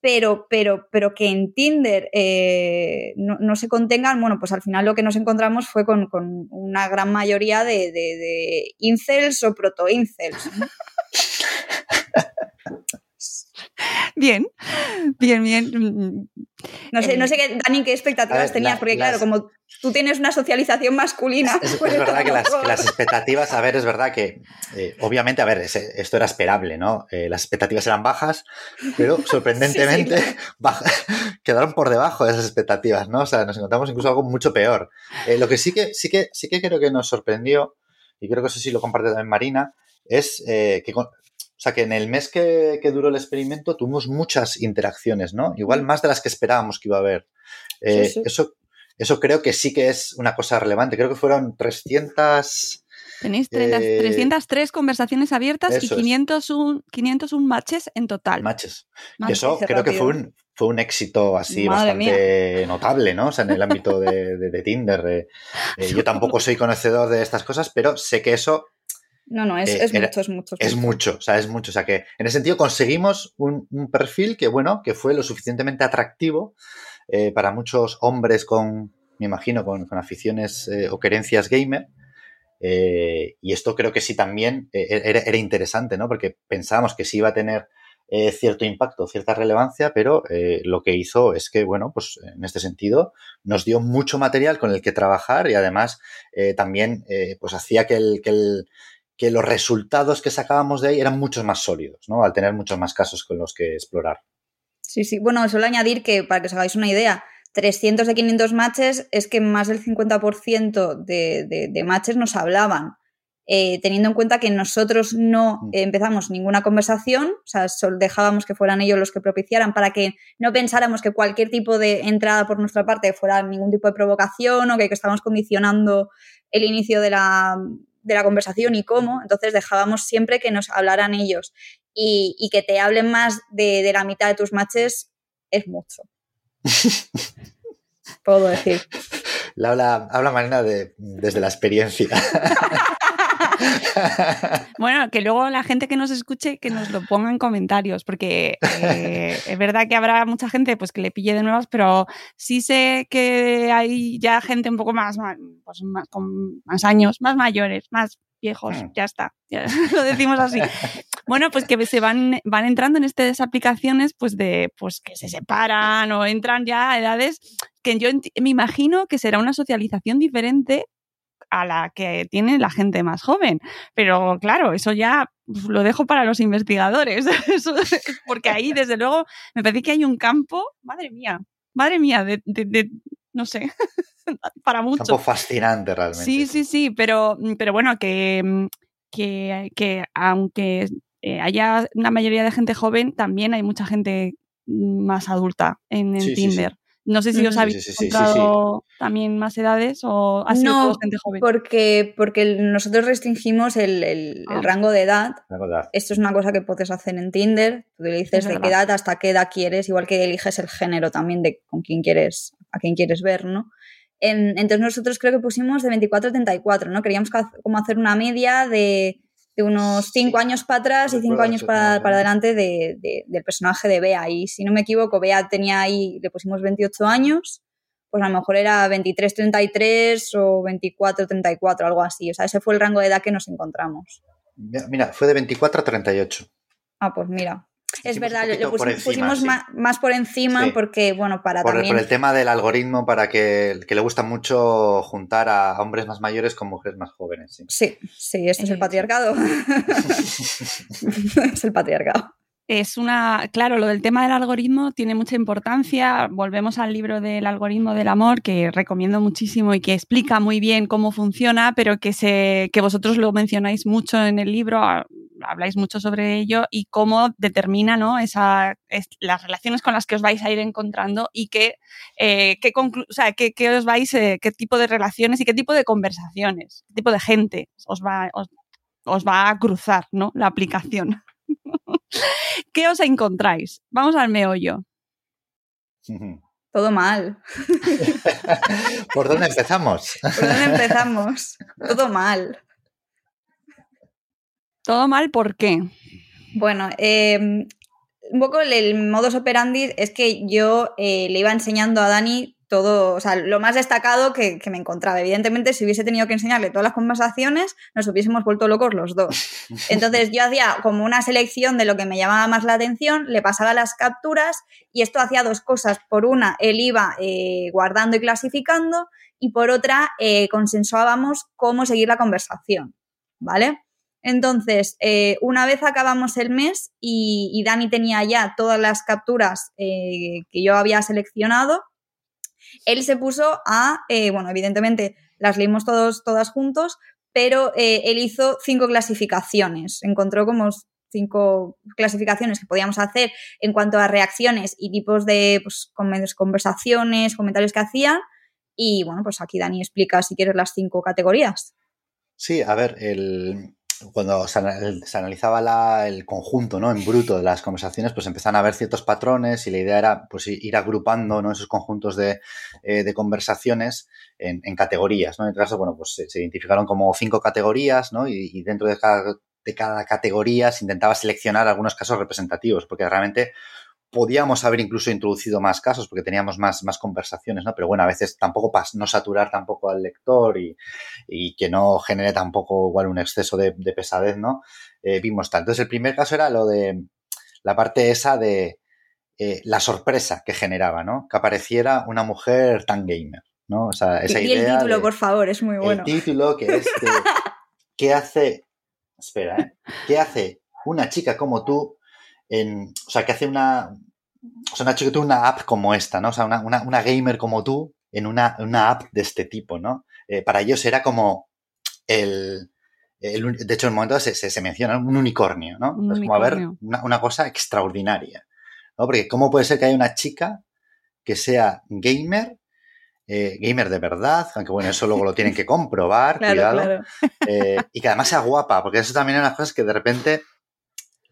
pero, pero, pero que en Tinder eh, no, no se contengan, bueno, pues al final lo que nos encontramos fue con, con una gran mayoría de, de- de incels o proto-incels. Bien, bien, bien. Mm, No sé, Eh, no sé qué, Dani, qué expectativas ver, tenías, la- porque claro, como tú tienes una socialización masculina. Es, es pues verdad que las, tampoco- que las expectativas, a ver, es verdad que, eh, obviamente, a ver, es- esto era esperable, ¿no? Eh, las expectativas eran bajas, pero sorprendentemente baja- quedaron por debajo de esas expectativas, ¿no? O sea, nos encontramos incluso algo mucho peor. Eh, lo que sí que, sí, que, sí que creo que nos sorprendió, y creo que eso sí lo comparte también Marina, es eh, que con- sea, que en el mes que, que duró el experimento tuvimos muchas interacciones, ¿no? Igual más de las que esperábamos que iba a haber. Eh, sí. Eso, eso creo que sí que es una cosa relevante. Creo que fueron 300... Tenéis 30 Eh, 303 conversaciones abiertas y eso es. 501, 501 matches en total. matches. Y Matches. eso creo que fue un, fue un éxito así Madre bastante notable, ¿no? O sea, en el ámbito de, de- de Tinder. eh, yo tampoco soy conocedor de estas cosas, pero sé que eso No, no, es, Eh, es era- mucho, es mucho. es mucho, o sea, es mucho. O sea, que en ese sentido conseguimos un, un perfil que, bueno, que fue lo suficientemente atractivo eh, para muchos hombres con, me imagino, con, con aficiones eh, o querencias gamer. Y esto creo que sí también era, era interesante, ¿no? Porque pensábamos que sí iba a tener cierto impacto, cierta relevancia, pero lo que hizo es que, bueno, pues en este sentido nos dio mucho material con el que trabajar y además también pues hacía que, el, que, el, que los resultados que sacábamos de ahí eran muchos más sólidos, ¿no? Al tener muchos más casos con los que explorar. Sí, sí. Bueno, suelo añadir que, para que os hagáis una idea, 300 de 500 matches es que más del 50% de, de, de matches nos hablaban. Eh, teniendo en cuenta que nosotros no Mm. eh, empezamos ninguna conversación, o sea, solo dejábamos que fueran ellos los que propiciaran para que no pensáramos que cualquier tipo de entrada por nuestra parte fuera ningún tipo de provocación o que, que estábamos condicionando el inicio de la, de la conversación y cómo, entonces dejábamos siempre que nos hablaran ellos y, y que te hablen más de, de la mitad de tus matches es mucho. Puedo decir. Habla, habla Marina de, desde la experiencia. Bueno, que luego la gente que nos escuche que nos lo ponga en comentarios, porque eh, es verdad que habrá mucha gente pues que le pille de nuevas, pero sí sé que hay ya gente un poco más, pues, más con más años, más mayores, más viejos, Hmm. ya está, ya lo decimos así. Bueno, pues que se van, van entrando en estas aplicaciones pues de pues que se separan o entran ya a edades que yo me imagino que será una socialización diferente a la que tiene la gente más joven. Pero claro, eso ya pues, lo dejo para los investigadores, Eso- porque ahí desde luego me parece que hay un campo, madre mía, madre mía, de, de- de- no sé, para Un mucho. campo fascinante realmente. Sí, sí, sí, pero, pero bueno, que, que, que aunque eh, haya una mayoría de gente joven, también hay mucha gente mm, más adulta en, Sí, sí, sí. No sé si os habéis Sí, sí, sí, sí, encontrado también más edades o ha sido No, gente joven. Porque, porque nosotros restringimos el, el- Ah. el rango de edad. Esto es una cosa que puedes hacer en Tinder. Tú le dices Es de verdad. qué edad hasta qué edad quieres, igual que eliges el género también de con quién quieres, a quién quieres ver, ¿no? En- entonces nosotros creo que pusimos de 24 a 34, ¿no? Queríamos como hacer una media de, de unos 5 Sí. años para atrás y 5 Recuerdo años para, para adelante de- de- del personaje de Bea. Y si no me equivoco, Bea tenía ahí, le pusimos 28 años, pues a lo mejor era 23, 33 o 24, 34, algo así. O sea, ese fue el rango de edad que nos encontramos. Mira, fue de 24 a 38. Ah, pues mira. Es verdad, por encima, pusimos sí. más, por encima Sí. porque, bueno, para Por también... por el tema del algoritmo, para que, que le gusta mucho juntar a hombres más mayores con mujeres más jóvenes. sí. Sí, sí, esto es Eh, el patriarcado. es el patriarcado. Es una, claro, lo del tema del algoritmo tiene mucha importancia. Volvemos al libro del algoritmo del amor, que recomiendo muchísimo y que explica muy bien cómo funciona, pero que, se, que vosotros lo mencionáis mucho en el libro, habláis mucho sobre ello y cómo determina ¿no? Esa, es- las relaciones con las que os vais a ir encontrando y qué, eh, o sea, qué, qué os vais, eh, qué tipo de relaciones y qué tipo de conversaciones, qué tipo de gente os va, os, os va a cruzar ¿no? la aplicación. ¿Qué os encontráis? Vamos al meollo. Todo mal. ¿Por dónde empezamos? ¿Por dónde empezamos? Todo mal. Todo mal, ¿por qué? Bueno, eh, un poco el, el modus operandi es que yo eh, le iba enseñando a Dani todo, o sea, lo más destacado que, que me encontraba. Evidentemente, si hubiese tenido que enseñarle todas las conversaciones, nos hubiésemos vuelto locos los dos. Entonces yo hacía como una selección de lo que me llamaba más la atención, le pasaba las capturas y esto hacía dos cosas. Por una, él iba eh, guardando y clasificando y por otra, eh, consensuábamos cómo seguir la conversación, ¿vale? Entonces, eh, una vez acabamos el mes y, y Dani tenía ya todas las capturas que yo había seleccionado, él se puso a, eh, bueno, evidentemente las leímos todos, todas juntos, pero eh, él hizo cinco clasificaciones. Encontró como cinco clasificaciones que podíamos hacer en cuanto a reacciones y tipos de pues, conversaciones, comentarios que hacían. Y bueno, pues aquí Dani explica si quieres las cinco categorías. Sí, a ver, el, cuando se, analizaba el conjunto, ¿no? En bruto de las conversaciones, pues empezaban a haber ciertos patrones y la idea era pues ir agrupando ¿no? esos conjuntos de, eh, conversaciones en, categorías, ¿no? En este caso, bueno, pues se, identificaron como cinco categorías, ¿no? Y, dentro de cada, de cada categoría se intentaba seleccionar algunos casos representativos, porque realmente podíamos haber incluso introducido más casos porque teníamos más, más conversaciones, ¿no? Pero bueno, a veces tampoco para no saturar tampoco al lector y, que no genere tampoco igual un exceso de, pesadez, ¿no? Eh, vimos tal. Entonces, el primer caso era lo de la parte esa de eh, la sorpresa que generaba, ¿no? Que apareciera una mujer tan gamer, ¿no? O sea, esa y el título, por favor, es muy bueno. El título que es ¿qué hace? Espera, ¿eh? ¿Qué hace una chica como tú o sea, que hace una, o sea, una chica una app como esta, ¿no? O sea, una, gamer como tú en una, app de este tipo, ¿no? Eh, para ellos era como el, de hecho, en el momento se, se, menciona un unicornio, ¿no? es como a ver una, cosa extraordinaria, ¿no? Porque ¿cómo puede ser que haya una chica que sea gamer, eh, gamer de verdad, aunque bueno, eso luego lo tienen que comprobar, cuidado, eh, y que además sea guapa, porque eso también es una cosas que de repente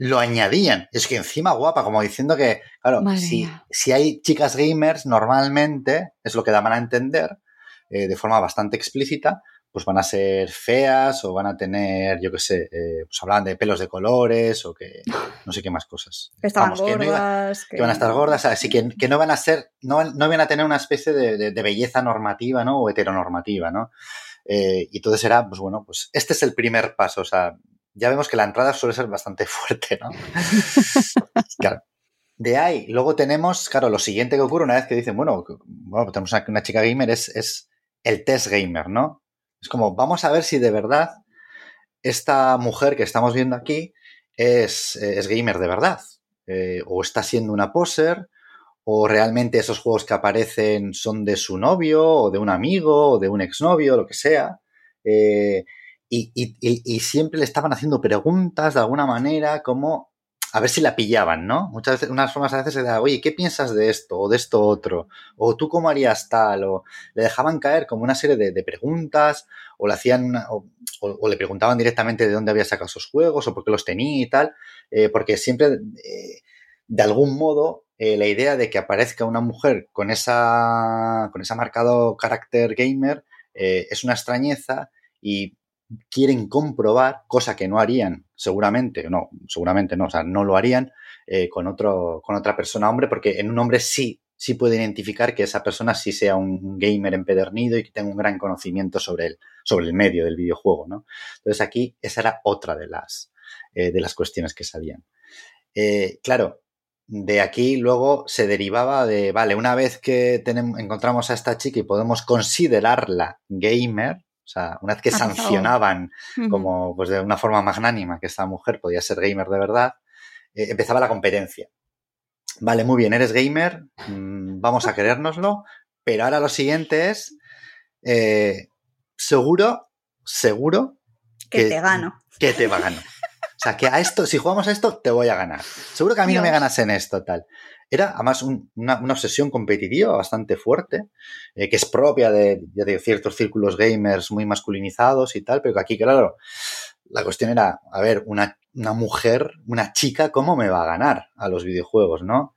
lo añadían. Es que encima guapa, como diciendo que, claro, si, si, hay chicas gamers, normalmente, es lo que daban a entender, eh, de forma bastante explícita, pues van a ser feas o van a tener, yo qué sé, eh, pues hablaban de pelos de colores o que no sé qué más cosas. Que estaban gordas. Que, van a estar gordas, así que, que no van a ser, no, no van a tener una especie de, de, belleza normativa, ¿no? O heteronormativa, ¿no? Eh, y entonces era, pues bueno, pues este es el primer paso, o sea, ya vemos que la entrada suele ser bastante fuerte, ¿no? claro. De ahí, luego tenemos, claro, lo siguiente que ocurre una vez que dicen, bueno, bueno pues tenemos una, chica gamer, es, es, el test gamer, ¿no? Es como, vamos a ver si de verdad esta mujer que estamos viendo aquí es, es gamer de verdad. Eh, o está siendo una poser, o realmente esos juegos que aparecen son de su novio, o de un amigo, o de un exnovio, lo que sea. Eh, y, siempre le estaban haciendo preguntas de alguna manera, como a ver si la pillaban, ¿no? Muchas veces, unas formas a veces se da, oye, ¿qué piensas de esto o de esto otro? O tú cómo harías tal, o le dejaban caer como una serie de, preguntas, o le hacían, o, le preguntaban directamente de dónde había sacado esos juegos, o por qué los tenía y tal, eh, porque siempre, eh, de algún modo, eh, la idea de que aparezca una mujer con esa, con ese marcado carácter gamer es una extrañeza y quieren comprobar, cosa que no harían seguramente, no, seguramente no, o sea, no lo harían eh, con, otro, con otra persona hombre, porque en un hombre sí, sí puede identificar que esa persona sí sea un gamer empedernido y que tenga un gran conocimiento sobre el, sobre el medio del videojuego, ¿no? Entonces aquí esa era otra de las, eh, de las cuestiones que salían. Eh, claro, de aquí luego se derivaba de, vale, una vez que tenemos, encontramos a esta chica y podemos considerarla gamer, o sea, una vez que sancionaban como pues de una forma magnánima que esta mujer podía ser gamer de verdad, eh, empezaba la competencia. Vale, muy bien, eres gamer, mm, vamos a querérnoslo, pero ahora lo siguiente es, eh, seguro, seguro que, te gano. Que te gano. O sea, que a esto, si jugamos a esto, te voy a ganar. Seguro que a mí no me ganas en esto, tal. Era además una, obsesión competitiva bastante fuerte, eh, que es propia de, ciertos círculos gamers muy masculinizados y tal, pero que aquí, claro, la cuestión era, a ver, una, mujer, una chica, ¿cómo me va a ganar a los videojuegos, no?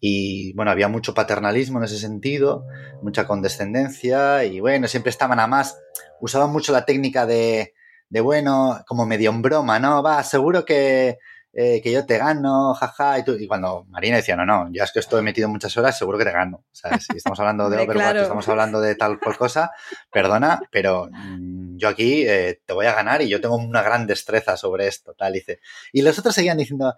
Y bueno, había mucho paternalismo en ese sentido, mucha condescendencia y bueno, siempre estaban a más, usaban mucho la técnica de, de bueno, como medio en broma, ¿no? Va, seguro que eh, que yo te gano, jaja, y, tú, y cuando Marina decía, no, no, ya es que estoy metido muchas horas, seguro que te gano. O sea, si estamos hablando de Overwatch, estamos hablando de tal cual cosa, perdona, pero mm, yo aquí eh, te voy a ganar y yo tengo una gran destreza sobre esto, tal, dice. Y los otros seguían diciendo,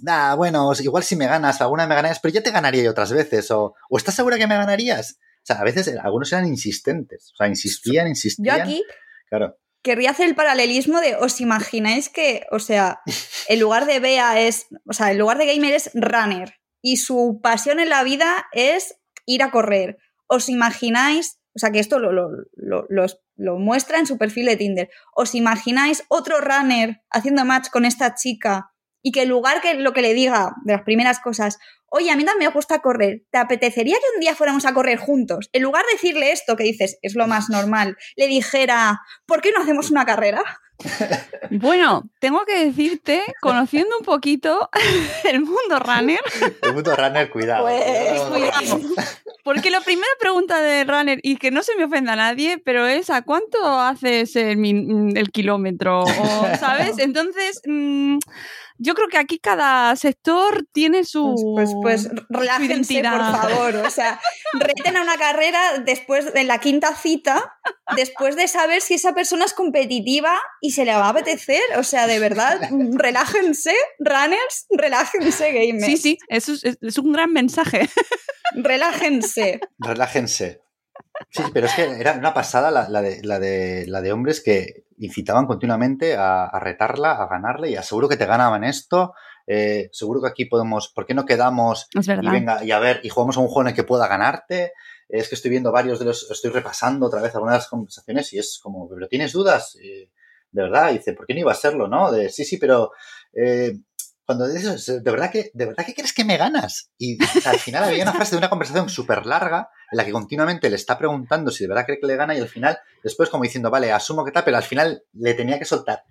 nah, bueno, igual si me ganas, alguna me ganarías, pero yo te ganaría yo otras veces, o, o ¿estás segura que me ganarías? O sea, a veces eh, algunos eran insistentes, o sea, insistían, insistían. Yo aquí, claro querría hacer el paralelismo de, ¿os imagináis que, o sea, el lugar de Bea es, o sea, el lugar de gamer es runner y su pasión en la vida es ir a correr? ¿Os imagináis, o sea, que esto lo, lo, muestra en su perfil de Tinder, ¿os imagináis otro runner haciendo match con esta chica y que en lugar que lo que le diga de las primeras cosas, oye, a mí también me gusta correr, ¿te apetecería que un día fuéramos a correr juntos? En lugar de decirle esto que dices, es lo más normal, le dijera, ¿por qué no hacemos una carrera? Bueno, tengo que decirte, conociendo un poquito el mundo runner, El mundo runner, cuidado. Pues, cuidado. porque la primera pregunta de runner, y que no se me ofenda a nadie, pero es ¿a cuánto haces el, min- el kilómetro? O, ¿Sabes? Entonces, mm, yo creo que aquí cada sector tiene su... Pues, pues, pues relájense, identidad. por favor. O sea, reten a una carrera después de la quinta cita, después de saber si esa persona es competitiva y se le va a apetecer. O sea, de verdad, relájense, runners, relájense, gamers. Sí, sí, eso es, es- es un gran mensaje. Relájense. Relájense. Sí, pero es que era una pasada la, la de, la, de, la de hombres que incitaban continuamente a, a retarla, a ganarle, y aseguro que te ganaban esto. eh, seguro que aquí podemos, ¿por qué no quedamos Es y venga, y a ver, y jugamos a un juego en el que pueda ganarte? Es que estoy viendo varios de los, estoy repasando otra vez algunas de las conversaciones y es como, ¿pero tienes dudas? Eh, de verdad, y dice, ¿por qué no iba a serlo, no? De, sí, sí, pero eh, cuando dices, ¿de verdad, que, ¿de verdad que crees que me ganas? Y al final había una frase de una conversación súper larga la que continuamente le está preguntando si de verdad cree que le gana y al final, después como diciendo, vale, asumo que tal, pero al final le tenía que soltar.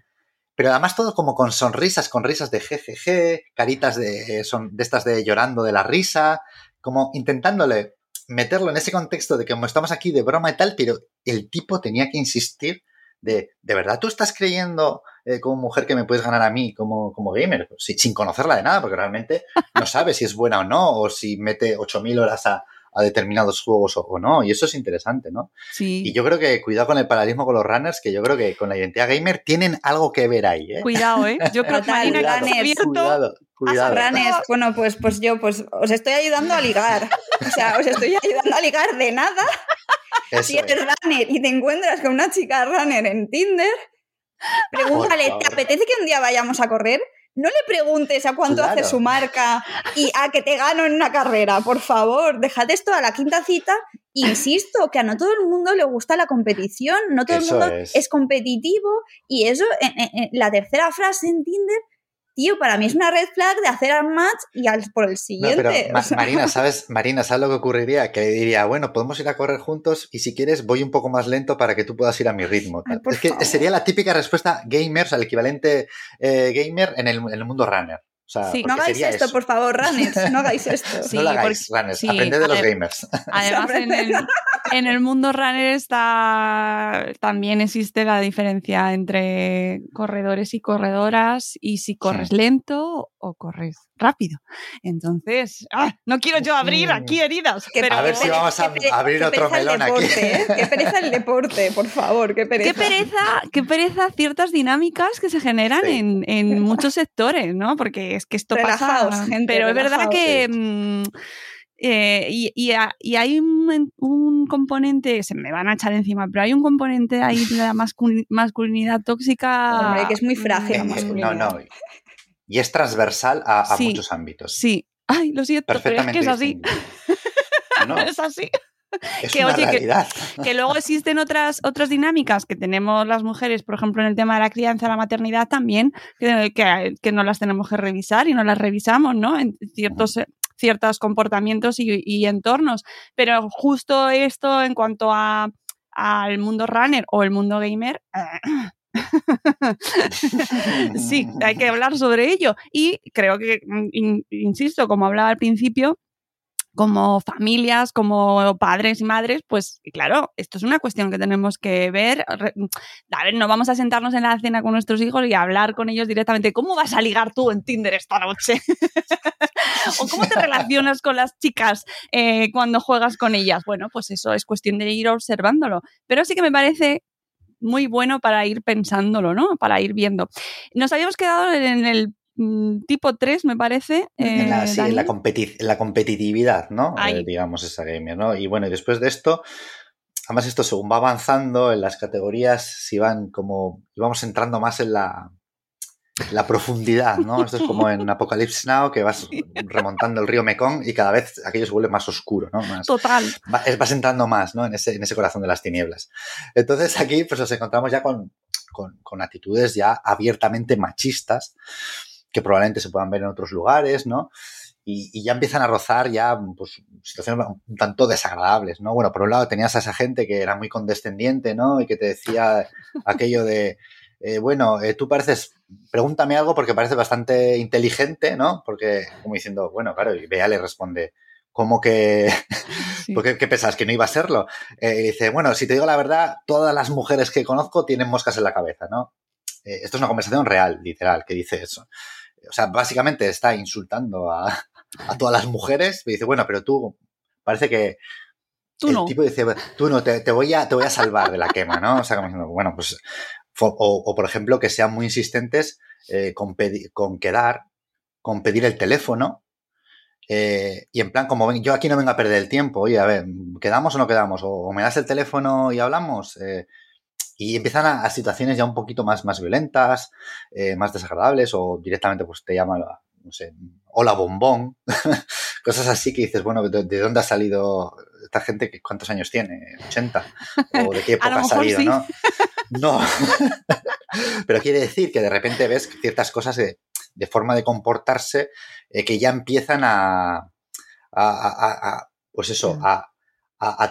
Pero además todo como con sonrisas, con risas de jejeje, caritas de, son, de estas de llorando de la risa, como intentándole meterlo en ese contexto de que como estamos aquí de broma y tal, pero el tipo tenía que insistir de, ¿de verdad tú estás creyendo eh, como mujer que me puedes ganar a mí como, como gamer? Sin conocerla de nada, porque realmente no sabe si es buena o no, o si mete 8.000 horas a, a determinados juegos o, o, no, y eso es interesante, ¿no? Sí. Y yo creo que cuidado con el paralelismo con los runners, que yo creo que con la identidad gamer tienen algo que ver ahí, ¿eh? Cuidado, ¿eh? Yo creo que runners. abierto- Cuidado, cuidado. Ranes, bueno, pues, pues yo pues os estoy ayudando a ligar. O sea, os estoy ayudando a ligar de nada. Eso Si es. eres runner y te encuentras con una chica runner en Tinder, pregúntale, ¿te apetece que un día vayamos a correr? No le preguntes a cuánto Claro. hace su marca y a que te gano en una carrera, por favor, déjate esto a la quinta cita. Insisto, que a no todo el mundo le gusta la competición, no todo Eso el mundo es. es. competitivo y eso, en, en- en la tercera frase en Tinder, tío, para mí es una red flag de hacer al match y al, por el No, siguiente. pero Ma- o sea. Marina, ¿sabes? Marina, ¿sabes lo que ocurriría? Que le diría, bueno, podemos ir a correr juntos y si quieres voy un poco más lento para que tú puedas ir a mi ritmo. Ay, es que sería la típica respuesta gamer, o sea, el equivalente eh, gamer en el, en el mundo runner. O sea, Sí. No hagáis esto, eso. por favor, runners, no hagáis esto. Sí, no lo hagáis, porque- runners. sí, Aprended de los gamers. Además, en el, en el mundo runner está también existe la diferencia entre corredores y corredoras y si corres lento o corres rápido. Entonces, ¡ah! no quiero yo abrir aquí heridas, pero A ver si vamos a abrir otro melón aquí. ¿eh? Qué pereza el deporte, por favor, qué pereza. qué pereza, qué pereza ciertas dinámicas que se generan Sí. en, en muchos sectores, ¿no? Porque es que esto Relajaos, pasa. gente, pero es verdad que mm, eh, y, y ha- y hay un, un componente, se me van a echar encima, pero hay un componente ahí de la mascul- masculinidad tóxica. Hombre, que es muy frágil la mm, masculinidad. no, no. Y es transversal a, a Sí. muchos ámbitos. Sí. Ay, lo siento, pero es que es así. No, Es así. es que, una oye, que- realidad. que luego existen otras, otras dinámicas que tenemos las mujeres, por ejemplo, en el tema de la crianza, la maternidad también, que, que, que no las tenemos que revisar y no las revisamos, ¿no? En ciertos, eh, ciertos comportamientos y, y entornos. Pero justo esto en cuanto a al mundo runner o el mundo gamer, sí, hay que hablar sobre ello. Y creo que, mm, in- insisto, como hablaba al principio, como familias, como padres y madres, pues claro, esto es una cuestión que tenemos que ver. Re- A ver, no vamos a sentarnos en la cena con nuestros hijos y hablar con ellos directamente. ¿Cómo vas a ligar tú en Tinder esta noche? ¿O cómo te relacionas con las chicas eh, cuando juegas con ellas? Bueno, pues eso es cuestión de ir observándolo. Pero sí que me parece muy bueno para ir pensándolo, ¿no? Para ir viendo. Nos habíamos quedado en el mm, tipo 3, me parece. en la, eh, sí, en la, competi- la competitividad, ¿no? Eh, digamos, esa gamer, ¿no? Y bueno, y después de esto, además esto según va avanzando en las categorías, si van como, vamos entrando más en la, la profundidad, ¿no? Esto es como en Apocalypse Now, que vas remontando el río Mekong y cada vez aquello se vuelve más oscuro, ¿no? Más, Total. va- vas entrando más, ¿no? En ese, en ese corazón de las tinieblas. Entonces aquí pues nos encontramos ya con, con, con actitudes ya abiertamente machistas, que probablemente se puedan ver en otros lugares, ¿no? Y, ya empiezan a rozar ya pues, situaciones un tanto desagradables, ¿no? Bueno, por un lado tenías a esa gente que era muy condescendiente, ¿no? Y que te decía aquello de, eh, bueno, eh, tú pareces, pregúntame algo porque pareces bastante inteligente, ¿no? Porque, como diciendo, bueno, claro, y Bea le responde, ¿cómo que, ¿por qué, qué pensás que no iba a serlo? Eh, y dice, bueno, si te digo la verdad, todas las mujeres que conozco tienen moscas en la cabeza, ¿no? esto es una conversación real, literal, que dice eso. O sea, básicamente está insultando a, a todas las mujeres. Y dice, bueno, pero tú parece que tú no. el tipo dice, tú no, te, voy a, te voy a salvar de la quema, ¿no? O sea, como diciendo, bueno, pues, o, por ejemplo, que sean muy insistentes eh, con, con quedar, con pedir el teléfono. Eh, y en plan, como yo aquí no vengo a perder el tiempo, oye, a ver, ¿quedamos o no quedamos? ¿O, me das el teléfono y hablamos? Eh, y empiezan a, situaciones ya un poquito más, más violentas, más desagradables, o directamente pues te llama no sé, hola bombón, cosas así que dices, bueno, ¿de, dónde ha salido esta gente? ¿Cuántos años tiene? ¿80? ¿O de qué época ha salido, no? No. Pero quiere decir que de repente ves ciertas cosas de, forma de comportarse eh, que ya empiezan a, a, pues eso, a,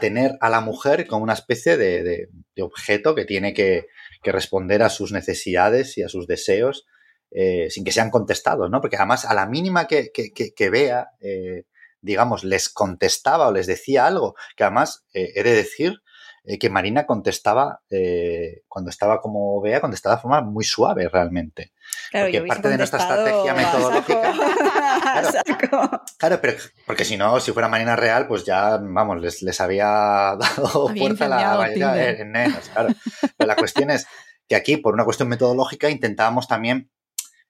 tener a la mujer como una especie de, objeto que tiene que, que, responder a sus necesidades y a sus deseos eh, sin que sean contestados, ¿no? Porque además a la mínima que, vea, eh, digamos, les contestaba o les decía algo, que además he de decir que Marina contestaba, cuando estaba como vea, contestaba de forma muy suave realmente. Claro, porque parte de nuestra estrategia metodológica. Claro, pero porque si no, si fuera Marina real, pues ya, vamos, les, había dado fuerza a la mayoría en nenas, claro. Pero la cuestión es que aquí, por una cuestión metodológica, intentábamos también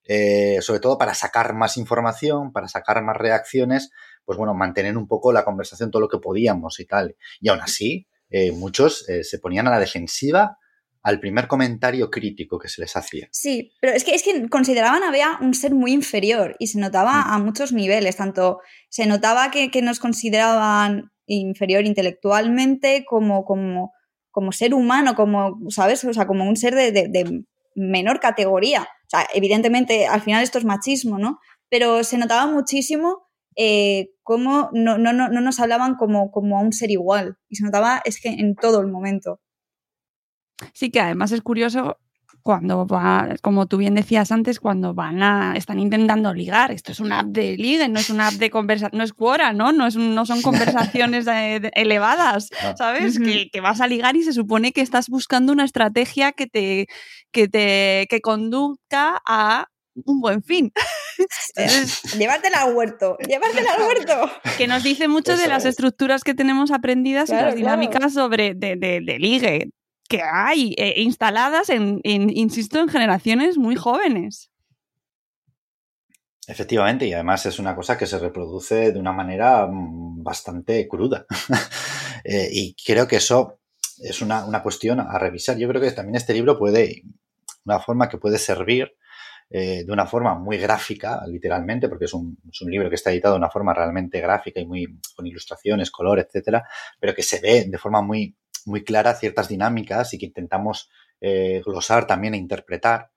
eh, sobre todo para sacar más información, para sacar más reacciones, pues bueno, mantener un poco la conversación todo lo que podíamos y tal. Y aún así, eh, muchos eh, se ponían a la defensiva al primer comentario crítico que se les hacía. Sí, pero es que, es que consideraban a Bea un ser muy inferior y se notaba mm. a muchos niveles, tanto se notaba que, nos consideraban inferior intelectualmente como, como, como ser humano, como, ¿sabes? O sea, como un ser de menor categoría. O sea, evidentemente, al final esto es machismo, ¿no? Pero se notaba muchísimo eh, cómo no, no, no, nos hablaban como, como a un ser igual. Y se notaba, es que en todo el momento. Sí, que además es curioso cuando va, como tú bien decías antes, cuando van a, están intentando ligar. Esto es una app de ligue, no es una app de conversación, no es Quora, ¿no? No, es, no son conversaciones elevadas, ¿sabes? que, que, vas a ligar y se supone que estás buscando una estrategia que te, que te que conduzca a un buen fin. llevártela al huerto, llevártela al huerto. Que nos dice mucho de las estructuras que tenemos aprendidas y las dinámicas sobre de, de, de, ligue que hay eh, instaladas en, insisto, en generaciones muy jóvenes. Efectivamente, y además es una cosa que se reproduce de una manera mm, bastante cruda. Eh, y creo que eso es una, cuestión a revisar. Yo creo que también este libro puede, una forma que puede servir eh, de una forma muy gráfica, literalmente, porque es un, libro que está editado de una forma realmente gráfica y muy con ilustraciones, color, etcétera, pero que se ve de forma muy, muy clara ciertas dinámicas y que intentamos eh, glosar también e interpretar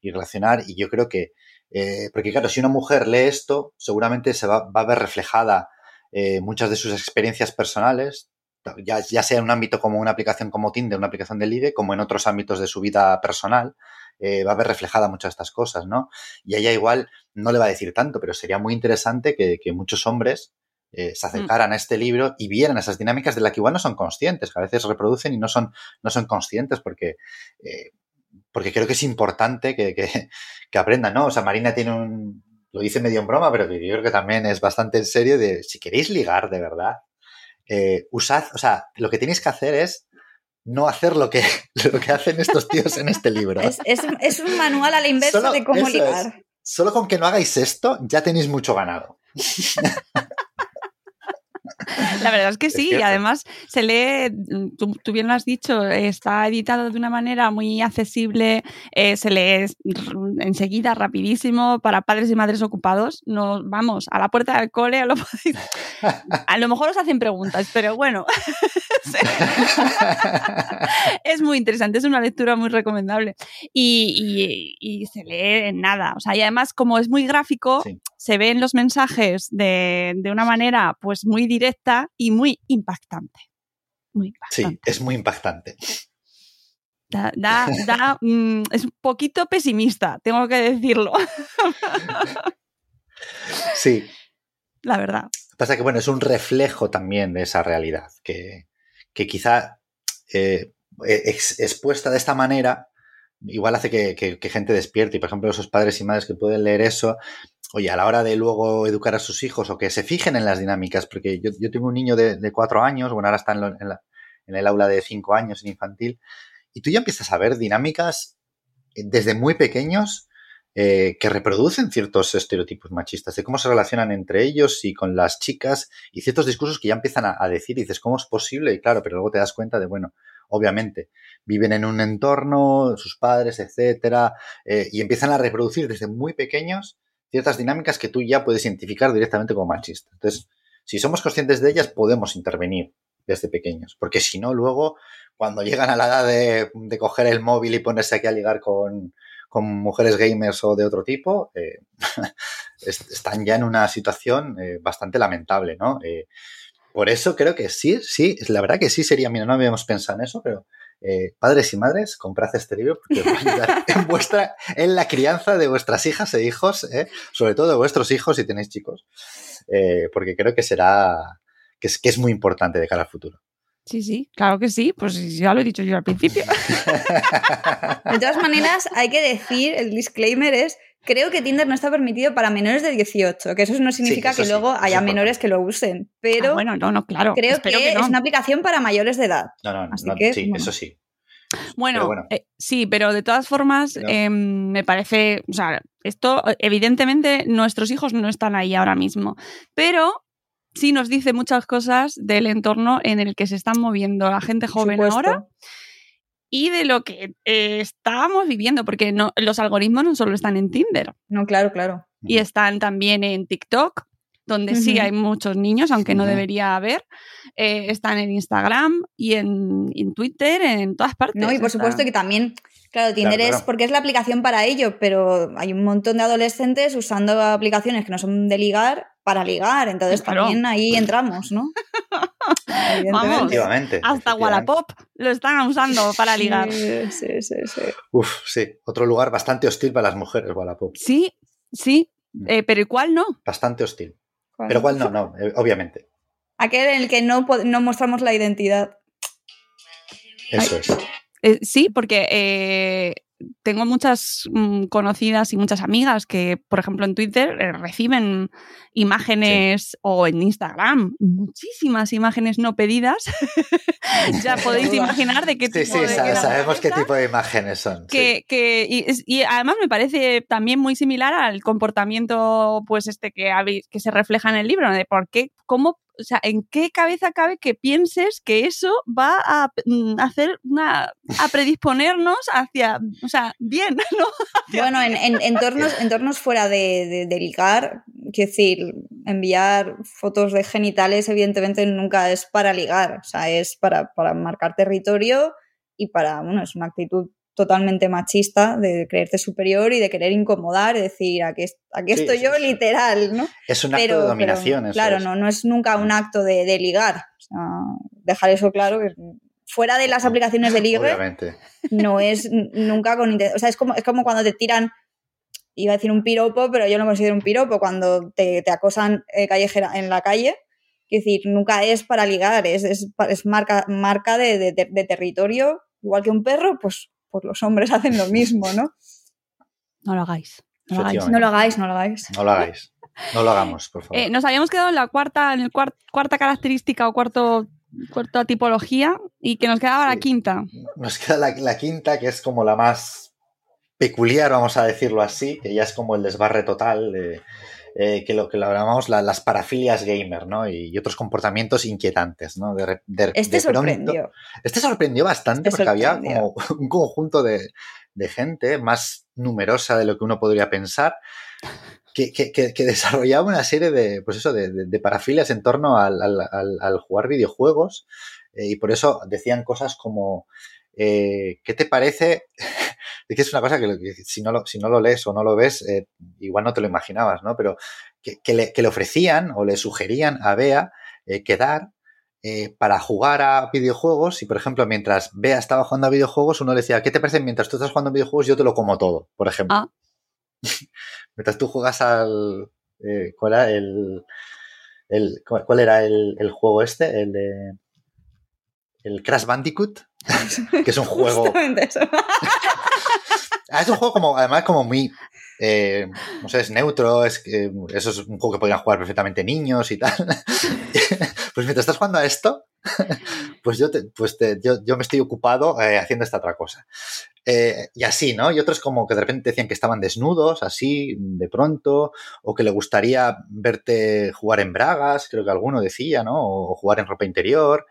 y relacionar. Y yo creo que, eh, porque claro, si una mujer lee esto, seguramente se va, a ver reflejada eh, muchas de sus experiencias personales, ya, ya, sea en un ámbito como una aplicación como Tinder, una aplicación de ligue, como en otros ámbitos de su vida personal, va a ver reflejada muchas de estas cosas, ¿no? Y ella igual no le va a decir tanto, pero sería muy interesante que, que muchos hombres eh, se mm. acercaran a este libro y vieran esas dinámicas de las que igual no son conscientes, que a veces reproducen y no son, no son conscientes porque, eh, porque creo que es importante que, que, aprendan, ¿no? O sea, Marina tiene un, lo dice medio en broma, pero yo creo que también es bastante en serio de si queréis ligar de verdad, eh, usad, o sea, lo que tenéis que hacer es no hacer lo que, lo que hacen estos tíos en este libro. Es, es, un manual a la inversa de cómo ligar. Solo con que no hagáis esto, ya tenéis mucho ganado. La verdad es que Es sí, y además se lee, mm, tú, tú bien lo has dicho, está editado de una manera muy accesible, eh, se lee enseguida, rapidísimo, para padres y madres ocupados. No, vamos, a la puerta del cole lo podéis- A lo mejor os hacen preguntas, pero bueno, es muy interesante, es una lectura muy recomendable. Y, y- y se lee en nada. O sea, y además, como es muy gráfico, Sí. se ven los mensajes de, de una manera pues muy directa y muy impactante. Muy Sí, es muy impactante. Da- da- da, mm, es un poquito pesimista, tengo que decirlo, Sí. la verdad. Pasa que, bueno, es un reflejo también de esa realidad, que, que quizá eh, ex- expuesta de esta manera, igual hace que, que- que gente despierte. Y, por ejemplo, esos padres y madres que pueden leer eso, oye, a la hora de luego educar a sus hijos o que se fijen en las dinámicas, porque yo, yo tengo un niño de, cuatro años, bueno, ahora está en, lo- en la- en el aula de cinco años en infantil, y tú ya empiezas a ver dinámicas eh, desde muy pequeños eh, que reproducen ciertos estereotipos machistas, de cómo se relacionan entre ellos y con las chicas y ciertos discursos que ya empiezan a, decir y dices, ¿cómo es posible? Y claro, pero luego te das cuenta de, bueno, obviamente, viven en un entorno, sus padres, etcétera, eh, y empiezan a reproducir desde muy pequeños ciertas dinámicas que tú ya puedes identificar directamente como machistas. Entonces, si somos conscientes de ellas, podemos intervenir desde pequeños, porque si no, luego, cuando llegan a la edad de, de coger el móvil y ponerse aquí a ligar con, con mujeres gamers o de otro tipo, eh, est- están ya en una situación eh, bastante lamentable, ¿no? Eh, por eso creo que sí, sí, la verdad que sí sería, mira, no habíamos pensado en eso, pero eh, padres y madres, comprad este libro porque os va a ayudar en, vuestra, en la crianza de vuestras hijas e hijos, ¿eh? sobre todo de vuestros hijos si tenéis chicos, eh, porque creo que será, que es, que es muy importante de cara al futuro. Sí, sí, claro que sí, pues ya lo he dicho yo al principio. De todas maneras, hay que decir, el disclaimer es, creo que Tinder no está permitido para menores de 18, que eso no significa eso que sí, luego haya es menores que lo usen, pero Ah, bueno, no, no, claro. creo que, espero que, no. es una aplicación para mayores de edad. No, no, Así no, que, sí, bueno. eso sí. Bueno, Pero bueno. eh, sí, pero de todas formas, Pero- eh, me parece, o sea, esto, evidentemente, nuestros hijos no están ahí ahora mismo, pero sí nos dice muchas cosas del entorno en el que se están moviendo la gente joven ahora y de lo que eh, estábamos viviendo, porque no, los algoritmos no solo están en Tinder, No, claro, claro. y están también en TikTok, donde sí hay muchos niños, aunque no debería haber. Eh, están en Instagram y en, en Twitter, en todas partes. No, y por Está- supuesto que también, claro, Tinder Claro, es porque es la aplicación para ello, pero hay un montón de adolescentes usando aplicaciones que no son de ligar para ligar, entonces Claro. también ahí entramos, ¿no? Evidentemente. Vamos. Efectivamente. Hasta efectivamente. Wallapop lo están usando para ligar. Sí, sí, sí, sí. Uf, sí. Otro lugar bastante hostil para las mujeres, Wallapop. Sí, sí, eh, pero igual no. Bastante hostil. ¿Cuál? Pero igual no, no, eh, obviamente. Aquel en el que no, no mostramos la identidad. Eso es. Eh, sí, porque eh, tengo muchas mm, conocidas y muchas amigas que, por ejemplo, en Twitter eh, reciben imágenes o en Instagram, muchísimas imágenes no pedidas. ya podéis imaginar de qué Sí, tipo sí, de qué sabemos qué tipo de imágenes son. sí. que, que- y, además me parece también muy similar al comportamiento pues este que habéis, que se refleja en el libro de por qué cómo o sea en qué cabeza cabe que pienses que eso va a mm, hacer una a predisponernos hacia o sea bien no Bueno, en, en entornos, entornos fuera de, de, de ligar, quiero decir, enviar fotos de genitales evidentemente nunca es para ligar, o sea, es para, para marcar territorio y para, bueno, es una actitud totalmente machista de creerte superior y de querer incomodar, y decir, aquí, aquí Sí, estoy yo sí. literal, ¿no? Es un acto de dominación. pero, eso claro, es. no, no es nunca un acto de, de ligar. O sea, dejar eso claro que fuera de las aplicaciones de ligue Obviamente. no es nunca con O sea, es como, es como cuando te tiran, iba a decir un piropo, pero yo no considero un piropo, cuando te, te acosan eh, callejera, en la calle. Es decir, nunca es para ligar, es, es, es marca, marca de, de- de- de territorio. Igual que un perro, pues, pues los hombres hacen lo mismo, ¿no? no lo hagáis no lo hagáis. No lo hagáis, no lo hagáis. No lo hagáis. No lo hagamos, por favor. Eh, nos habíamos quedado en la cuarta en el cuar- cuarta característica o cuarto cuarta tipología y que nos quedaba la quinta Nos queda la, la quinta, que es como la más peculiar, vamos a decirlo así, que ya es como el desbarre total. eh, eh, que lo que lo llamamos la- las parafilias gamer, ¿no? Y, y otros comportamientos inquietantes, ¿no? De, de- Este de pronto- sorprendió. este sorprendió bastante Este porque había sorprendió. como un conjunto de, de gente más numerosa de lo que uno podría pensar que, que- que- desarrollaba una serie de, pues eso, de, de- de parafilias en torno al, al- al- al jugar videojuegos eh, y por eso decían cosas como eh, ¿qué te parece? Es que es una cosa que, si, no lo, si no lo lees o no lo ves, eh, igual no te lo imaginabas, ¿no? Pero que, que le, que le ofrecían o le sugerían a Bea eh, quedar eh, para jugar a videojuegos y, por ejemplo, mientras Bea estaba jugando a videojuegos, uno le decía, ¿qué te parece? Mientras tú estás jugando a videojuegos, yo te lo como todo, por ejemplo. Ah. mientras tú jugas al... eh, ¿Cuál era el... el- cuál, cuál era el, el juego este? El de... El Crash Bandicoot, que es un juego... Ah, es un juego como, además, como muy. eh, no sé, es neutro, es, que- eso es un juego que podrían jugar perfectamente niños y tal. pues mientras estás jugando a esto, pues yo, te- pues te- yo, yo me estoy ocupado eh, haciendo esta otra cosa. Eh, y así, ¿no? Y otros como que de repente decían que estaban desnudos, así, de pronto, o que le gustaría verte jugar en bragas, creo que alguno decía, ¿no? O jugar en ropa interior.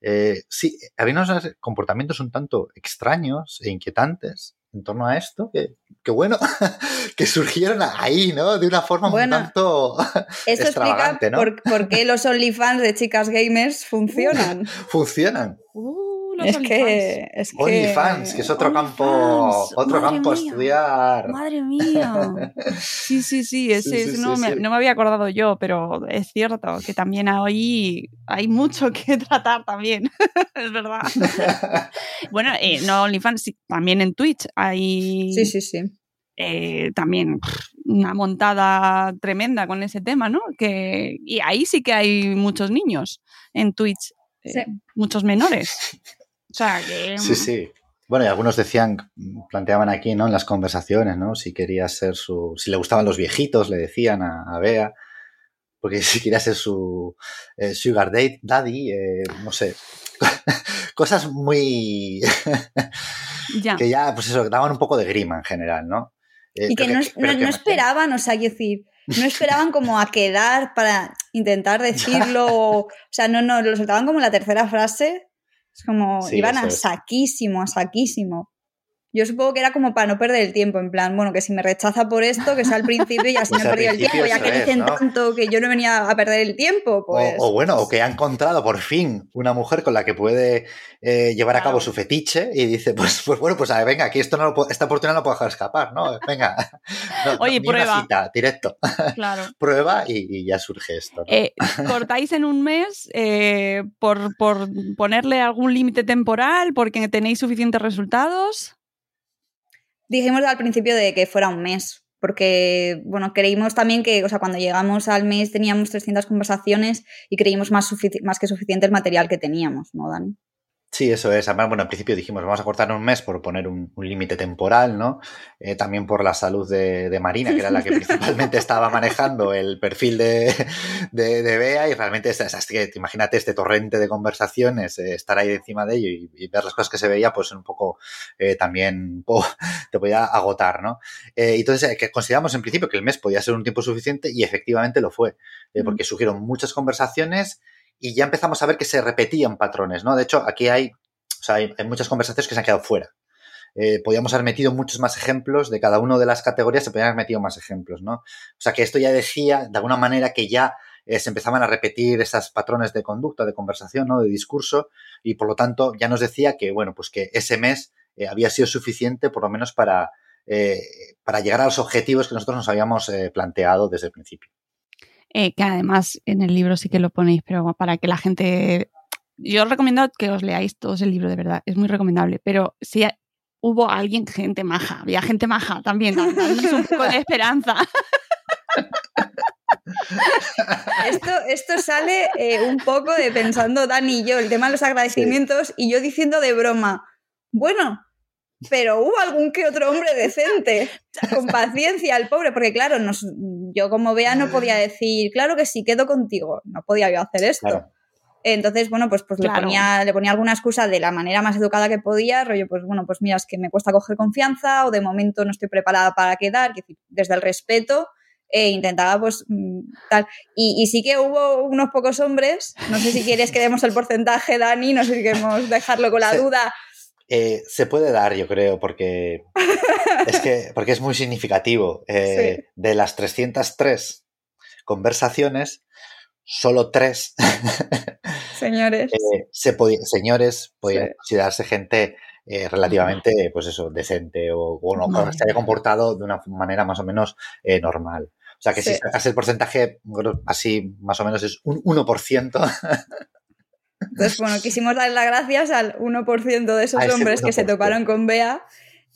Eh, sí, había unos comportamientos un tanto extraños e inquietantes en torno a esto, que, que bueno, que surgieron ahí, ¿no? De una forma Bueno, un tanto Esto explica extravagante, ¿no? por, por qué los OnlyFans de chicas gamers funcionan. funcionan. Uh, los es, OnlyFans. que, es que. OnlyFans, que es otro campo, otro madre campo a estudiar. Madre mía. Sí, sí, sí, ese, Sí, sí, ese sí, no, me, sí. no me había acordado yo, pero es cierto que también ahí hay mucho que tratar también, es verdad. bueno, eh, no OnlyFans, sí, también en Twitch hay Sí, sí, sí. eh, también una montada tremenda con ese tema, ¿no? Que, y ahí sí que hay muchos niños en Twitch, eh, Sí. muchos menores. O sea, que... Sí, sí. Bueno, y algunos decían, planteaban aquí, ¿no? En las conversaciones, ¿no? Si quería ser su. Si le gustaban los viejitos, le decían a, a Bea. Porque si quería ser su eh, Sugar date, Daddy, eh, no sé. Cosas muy. Ya. que ya, pues eso, daban un poco de grima en general, ¿no? Eh, Y que no, no- que- no esperaban, o sea, quiero decir, no esperaban como a quedar para intentar decirlo. o sea, no, no, lo soltaban como la tercera frase. Es como, Sí, iban a es. saquísimo, a saquísimo. Yo supongo que era como para no perder el tiempo, en plan, bueno, que si me rechaza por esto, que sea al principio y así Pues no he perdido el tiempo, ya que dicen ¿no? tanto que yo no venía a perder el tiempo, pues... O, o bueno, o que ha encontrado por fin una mujer con la que puede eh, llevar a cabo su fetiche y dice, pues, pues bueno, pues a ver, venga, aquí esto no lo puedo- esta oportunidad no puedo dejar escapar, ¿no? Venga. No, no, Oye, una prueba. cita, directo. Claro. Prueba y, y ya surge esto. ¿no? Eh, ¿Cortáis en un mes eh, por, por ponerle algún límite temporal? ¿Porque tenéis suficientes resultados? Dijimos al principio de que fuera un mes, porque, bueno, creímos también que, o sea, cuando llegamos al mes teníamos 300 conversaciones y creímos más, más que suficiente el material que teníamos, ¿no, Dani? Sí, eso es. Además, bueno, al principio dijimos, vamos a cortar un mes por poner un, un límite temporal, ¿no? Eh, también por la salud de, de Marina, que era la que principalmente estaba manejando el perfil de, de, de Bea y realmente, es, que imagínate este torrente de conversaciones, eh, estar ahí encima de ello y, y ver las cosas que se veía, pues un poco eh, también te podía agotar, ¿no? Entonces, que consideramos en principio que el mes podía ser un tiempo suficiente y efectivamente lo fue, porque surgieron muchas conversaciones y ya empezamos a ver que se repetían patrones, ¿no? De hecho, aquí hay, o sea, hay, muchas conversaciones que se han quedado fuera. Eh, podíamos haber metido muchos más ejemplos de cada una de las categorías, se podían haber metido más ejemplos, ¿no? O sea, que esto ya decía, de alguna manera, que ya eh, se empezaban a repetir esos patrones de conducta, de conversación, ¿no? De discurso, y por lo tanto ya nos decía que, bueno, pues que ese mes eh, había sido suficiente, por lo menos, para, eh, para llegar a los objetivos que nosotros nos habíamos planteado desde el principio. Eh, que además en el libro sí que lo ponéis, pero para que la gente... Yo os recomiendo que os leáis todos el libro, de verdad, es muy recomendable, pero si hubo alguien, gente maja, había gente maja también, un poco de esperanza. Esto, esto sale eh, un poco de pensando Dani y yo, el tema de los agradecimientos, y yo diciendo de broma, bueno, pero hubo algún que otro hombre decente, con paciencia al pobre, porque claro, nos, yo como vea no podía decir, claro que sí, quedo contigo, no podía yo hacer esto. Claro. Entonces, bueno, pues, pues Claro. le, ponía, le ponía alguna excusa de la manera más educada que podía, rollo, pues bueno, pues mira, es que me cuesta coger confianza o de momento no estoy preparada para quedar, desde el respeto, eh, intentaba pues mm, tal. Y, y, sí que hubo unos pocos hombres, no sé si quieres que demos el porcentaje, Dani, no sé si queremos dejarlo con la duda. Eh, se puede dar, yo creo, porque es, que, porque es muy significativo. Eh, sí. De las 303 conversaciones, solo tres señores, eh, se señores podían sí. considerarse gente eh, relativamente, pues eso, decente o, o no, no. se haya comportado de una manera más o menos eh, normal. O sea que sí. si sacas el porcentaje, así más o menos es un 1%. Entonces, bueno, quisimos dar las gracias al 1% de esos hombres 1%. que se toparon con Bea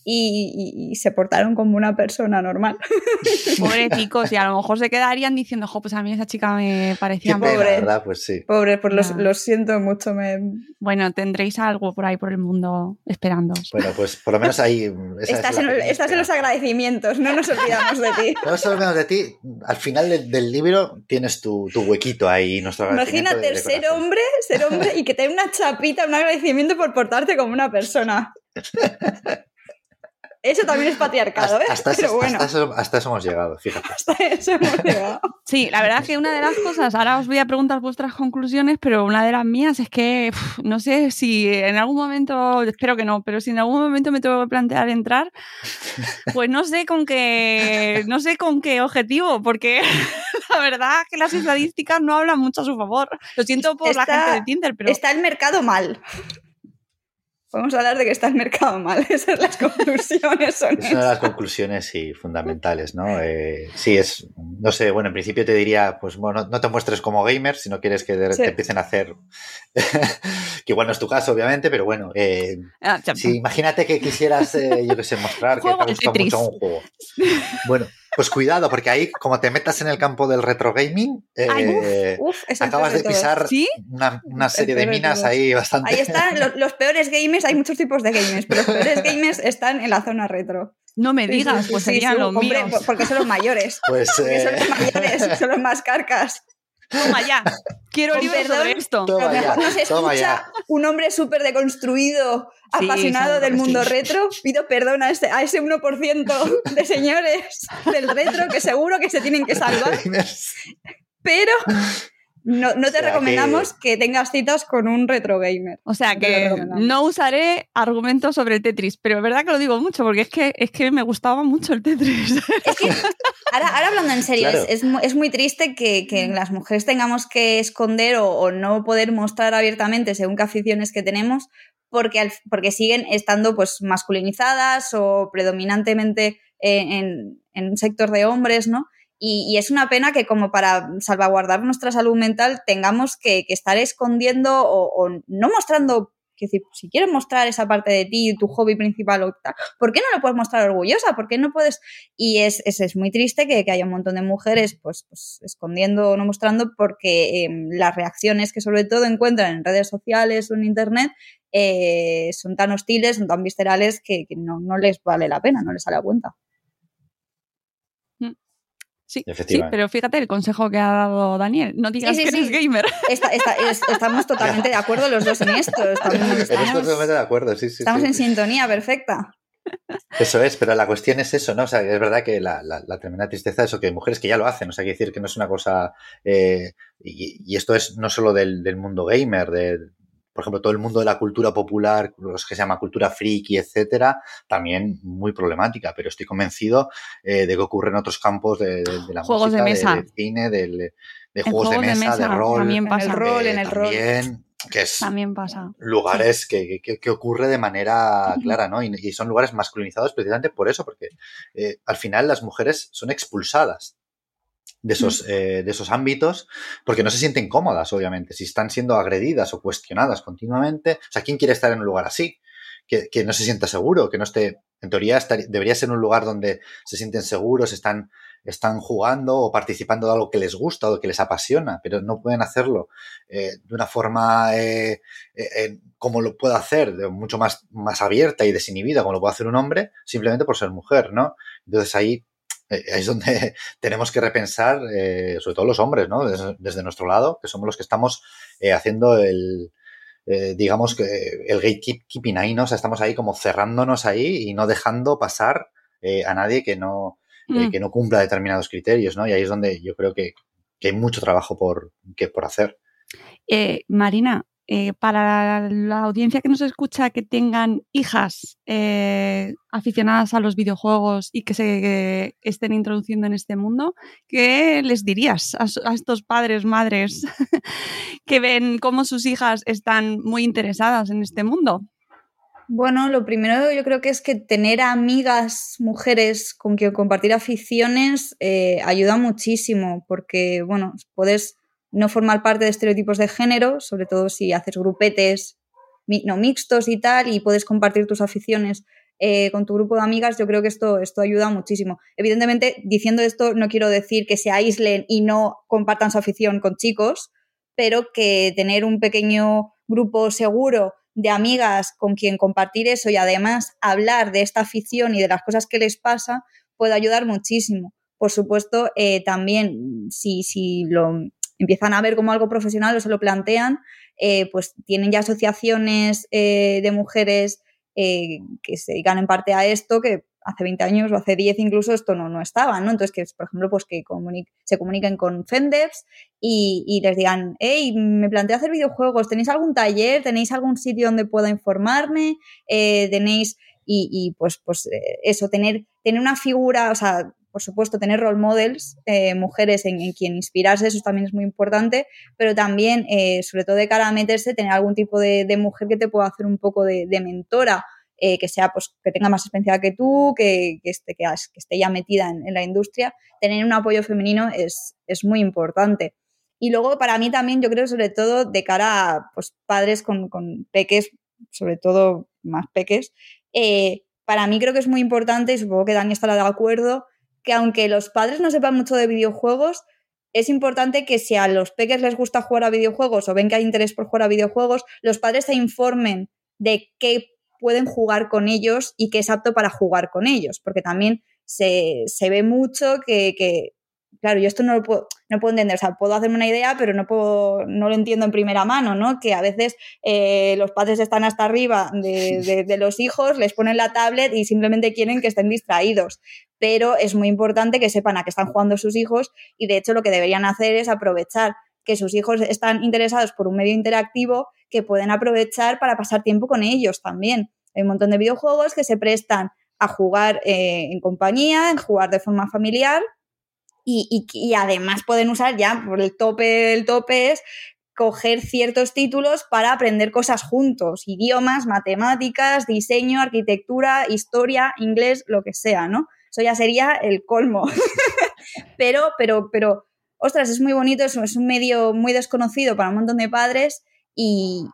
y, y, y, se portaron como una persona normal. Pobrecicos, y a lo mejor se quedarían diciendo, jo, pues a mí esa chica me parecía pobre. ¿verdad? Pues sí. Pobre, pues los, los siento mucho. Me... Bueno, tendréis algo por ahí por el mundo esperando. Bueno, pues por lo menos ahí. estás, en, estás en, los agradecimientos, no nos olvidamos de ti. No nos olvidamos de ti. Al final del, del libro tienes tu, tu, huequito ahí. Nuestro Imagínate de, de ser hombre, ser hombre y que te dé una chapita, un agradecimiento por portarte como una persona. Eso también es patriarcado, ¿eh? Hasta, Pero bueno. hasta, eso, hasta, eso, hemos llegado, fíjate. Hasta eso hemos llegado. Sí, la verdad es que una de las cosas, ahora os voy a preguntar vuestras conclusiones, pero una de las mías es que uf, no sé si en algún momento, espero que no, pero si en algún momento me tengo que plantear entrar, pues no sé con qué, no sé con qué objetivo, porque la verdad es que las estadísticas no hablan mucho a su favor. Lo siento por está, la gente de Tinder, pero... Está el mercado mal. Podemos hablar de que está el mercado mal. Esas son las conclusiones. Son Esas son las conclusiones, sí, fundamentales, ¿no? Eh, sí, es, no sé, bueno, en principio te diría, pues bueno, no te muestres como gamer si no quieres que sí. te empiecen a hacer, que igual no es tu caso, obviamente, pero bueno, eh, ah, sí, imagínate que quisieras, eh, yo qué sé, mostrar que te gusta mucho un juego. Bueno, pues cuidado, porque ahí, como te metas en el campo del retro gaming, eh, Ay, uf, uf, acabas de pisar ¿Sí? una, una, serie de minas de ahí bastante. Ahí están los, los, peores gamers, hay muchos tipos de gamers, pero los peores gamers están en la zona retro. No me digas, sí, pues serían sí, los hombre, míos. Porque son los mayores. Pues, porque eh... son los mayores, son los más carcas. Toma ya. Quiero libros sobre esto. Toma a lo mejor nos escucha ya. un hombre súper deconstruido, sí, apasionado del mundo sí. retro. Pido perdón a ese, a ese 1% de señores del retro que seguro que se tienen que salvar. Pero no, no, te o sea recomendamos que... que... tengas citas con un retro gamer. O sea que no usaré argumentos sobre el Tetris, pero es verdad que lo digo mucho porque es que, es que me gustaba mucho el Tetris. Es que, ahora, ahora hablando en serio, claro. es, es, es, muy triste que, que, las mujeres tengamos que esconder o, o, no poder mostrar abiertamente según qué aficiones que tenemos porque, al, porque siguen estando pues masculinizadas o predominantemente en, en, en un sector de hombres, ¿no? Y, y, es una pena que como para salvaguardar nuestra salud mental tengamos que, estar escondiendo o, no mostrando, que decir, si quieres mostrar esa parte de ti, tu hobby principal o tal, ¿por qué no lo puedes mostrar orgullosa? ¿Por qué no puedes? Y es, es, muy triste que, haya un montón de mujeres pues, pues escondiendo o no mostrando porque eh, las reacciones que sobre todo encuentran en redes sociales o en internet eh, son tan hostiles, son tan viscerales que, no, no les vale la pena, no les sale a cuenta. Sí, sí, pero fíjate el consejo que ha dado Daniel. No digas sí, sí, que eres gamer. Está, está, es, estamos totalmente de acuerdo los dos en esto. Estamos, estamos totalmente de acuerdo, sí, sí. Estamos en sintonía perfecta. Eso es, pero la cuestión es eso, ¿no? O sea, es verdad que la, la, la tremenda tristeza es eso, que hay mujeres que ya lo hacen, o sea, hay que decir que no es una cosa. Eh, y, y, esto es no solo del, del mundo gamer, de, por ejemplo, todo el mundo de la cultura popular, los que se llama cultura friki, etcétera, también muy problemática, pero estoy convencido eh, de que ocurre en otros campos de, de, de la juegos música, de, mesa. de, cine, de, de juegos, de, mesa, de mesa, de rol. También pasa. En el rol, en el también, rol. Que es también pasa. lugares sí. que, que, que, ocurre de manera clara, ¿no? Y, y, son lugares masculinizados precisamente por eso, porque eh, al final las mujeres son expulsadas de esos, eh, de esos ámbitos, porque no se sienten cómodas, obviamente, si están siendo agredidas o cuestionadas continuamente. O sea, ¿quién quiere estar en un lugar así? Que, que no se sienta seguro, que no esté, en teoría estar, debería ser un lugar donde se sienten seguros, están, están jugando o participando de algo que les gusta o que les apasiona, pero no pueden hacerlo eh, de una forma eh, eh, como lo puede hacer, de mucho más, más abierta y desinhibida, como lo puede hacer un hombre, simplemente por ser mujer, ¿no? Entonces ahí es donde tenemos que repensar, eh, sobre todo los hombres, ¿no? Desde, desde, nuestro lado, que somos los que estamos eh, haciendo el, eh, digamos que el gatekeeping ahí, ¿no? O sea, estamos ahí como cerrándonos ahí y no dejando pasar eh, a nadie que no, eh, Mm. que no cumpla determinados criterios, ¿no? Y ahí es donde yo creo que, que hay mucho trabajo por, que, por hacer. Eh, Marina, eh, para la audiencia que nos escucha que tengan hijas eh, aficionadas a los videojuegos y que se estén introduciendo en este mundo, ¿qué les dirías a, a estos padres, madres que ven cómo sus hijas están muy interesadas en este mundo? Bueno, lo primero yo creo que es que tener amigas mujeres con quien compartir aficiones eh, ayuda muchísimo porque, bueno, puedes no formar parte de estereotipos de género, sobre todo si haces grupetes no mixtos y tal, y puedes compartir tus aficiones eh, con tu grupo de amigas, yo creo que esto, esto ayuda muchísimo. Evidentemente, diciendo esto, no quiero decir que se aíslen y no compartan su afición con chicos, pero que tener un pequeño grupo seguro de amigas con quien compartir eso y además hablar de esta afición y de las cosas que les pasa puede ayudar muchísimo. Por supuesto, eh, también si, si lo empiezan a ver como algo profesional o se lo plantean, eh, pues tienen ya asociaciones eh, de mujeres eh, que se dedican en parte a esto, que hace 20 años o hace 10 incluso esto no, no estaba, ¿no? Entonces, que por ejemplo, pues que se comuniquen con Fendevs y, les digan, hey, me planteo hacer videojuegos, ¿tenéis algún taller? ¿Tenéis algún sitio donde pueda informarme? ¿Tenéis...? Y, y pues, pues eso, tener, tener una figura, o sea, por supuesto, tener role models, eh, mujeres en, en, quien inspirarse, eso también es muy importante, pero también, eh, sobre todo de cara a meterse, tener algún tipo de, mujer que te pueda hacer un poco de, mentora, eh, que sea, pues, que tenga más experiencia que tú, que, que, esté, que, esté ya metida en, la industria. Tener un apoyo femenino es, es muy importante. Y luego, para mí también, yo creo, sobre todo, de cara a pues, padres con, con peques, sobre todo más peques, para mí creo que es muy importante, y supongo que Dani estará de acuerdo, que aunque los padres no sepan mucho de videojuegos, es importante que si a los peques les gusta jugar a videojuegos o ven que hay interés por jugar a videojuegos, los padres se informen de qué pueden jugar con ellos y qué es apto para jugar con ellos, porque también se, se ve mucho que, que, claro, yo esto no lo puedo, no puedo entender, o sea, puedo hacerme una idea, pero no, puedo, no lo entiendo en primera mano, ¿no? Que a veces eh, los padres están hasta arriba de, de, de, los hijos, les ponen la tablet y simplemente quieren que estén distraídos. Pero es muy importante que sepan a qué están jugando sus hijos y de hecho lo que deberían hacer es aprovechar que sus hijos están interesados por un medio interactivo que pueden aprovechar para pasar tiempo con ellos también. Hay un montón de videojuegos que se prestan a jugar eh, en compañía, en jugar de forma familiar y, y, además pueden usar ya por el tope, el tope es coger ciertos títulos para aprender cosas juntos, idiomas, matemáticas, diseño, arquitectura, historia, inglés, lo que sea, ¿no? Eso ya sería el colmo. pero, pero, pero, ostras, es muy bonito, es, es un medio muy desconocido para un montón de padres y,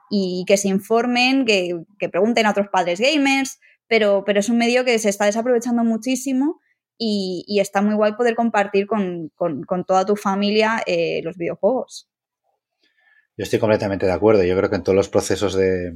que se informen, que, que, pregunten a otros padres gamers, pero, pero es un medio que se está desaprovechando muchísimo y, está muy guay poder compartir con, con, toda tu familia eh, los videojuegos. Yo estoy completamente de acuerdo. Yo creo que en todos los procesos de,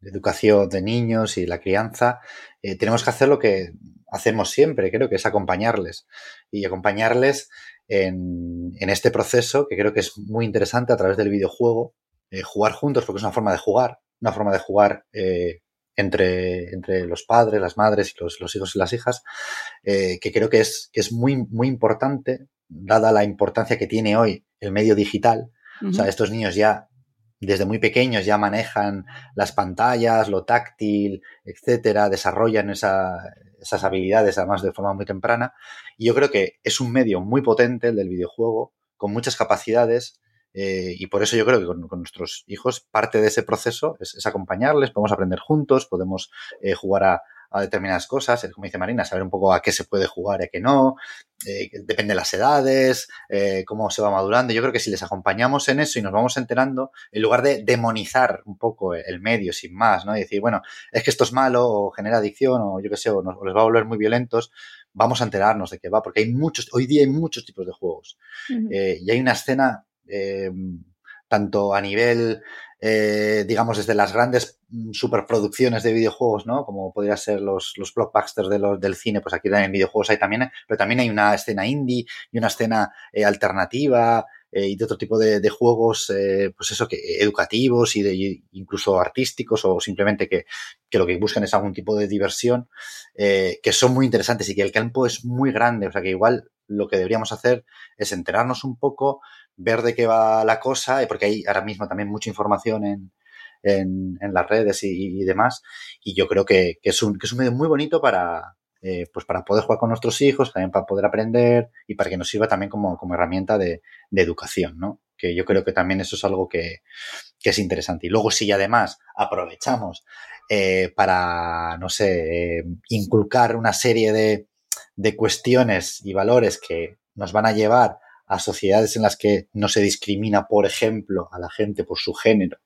de educación de niños y la crianza eh, tenemos que hacer lo que hacemos siempre, creo que es acompañarles y acompañarles en, en este proceso que creo que es muy interesante a través del videojuego, eh, jugar juntos porque es una forma de jugar, una forma de jugar eh, entre, entre, los padres, las madres y los, los hijos y las hijas, eh, que creo que es, que es muy, muy importante, dada la importancia que tiene hoy el medio digital. Uh -huh. O sea, estos niños ya desde muy pequeños ya manejan las pantallas, lo táctil, etcétera, desarrollan esa, esas habilidades además de forma muy temprana. Y yo creo que es un medio muy potente el del videojuego, con muchas capacidades, eh, y por eso yo creo que con, nuestros hijos parte de ese proceso es, es acompañarles, podemos aprender juntos, podemos eh, jugar a, a, determinadas cosas, como dice Marina, saber un poco a qué se puede jugar y a qué no, eh, depende de las edades, eh, cómo se va madurando. Yo creo que si les acompañamos en eso y nos vamos enterando, en lugar de demonizar un poco el medio sin más, ¿no? Y decir, bueno, es que esto es malo o genera adicción o yo qué sé, o, nos, o les va a volver muy violentos, vamos a enterarnos de qué va, porque hay muchos, hoy día hay muchos tipos de juegos. Uh -huh. eh, y hay una escena tanto a nivel, eh, digamos, desde las grandes superproducciones de videojuegos, ¿no? Como podrían ser los, los blockbusters de los, del cine, pues aquí también videojuegos hay también, pero también hay una escena indie y una escena eh, alternativa, eh, y de otro tipo de, juegos, eh, pues eso, que educativos y de, incluso artísticos o simplemente que, lo que buscan es algún tipo de diversión, eh, que son muy interesantes y que el campo es muy grande, o sea que igual lo que deberíamos hacer es enterarnos un poco, ver de qué va la cosa, porque hay ahora mismo también mucha información en, en, las redes y, demás, y yo creo que, es un, que es un medio muy bonito para, eh, pues para poder jugar con nuestros hijos, también para poder aprender y para que nos sirva también como, herramienta de, educación, ¿no? Que yo creo que también eso es algo que, es interesante. Y luego si además aprovechamos eh, para, no sé, eh, inculcar una serie de, de cuestiones y valores que nos van a llevar a sociedades en las que no se discrimina, por ejemplo, a la gente por su género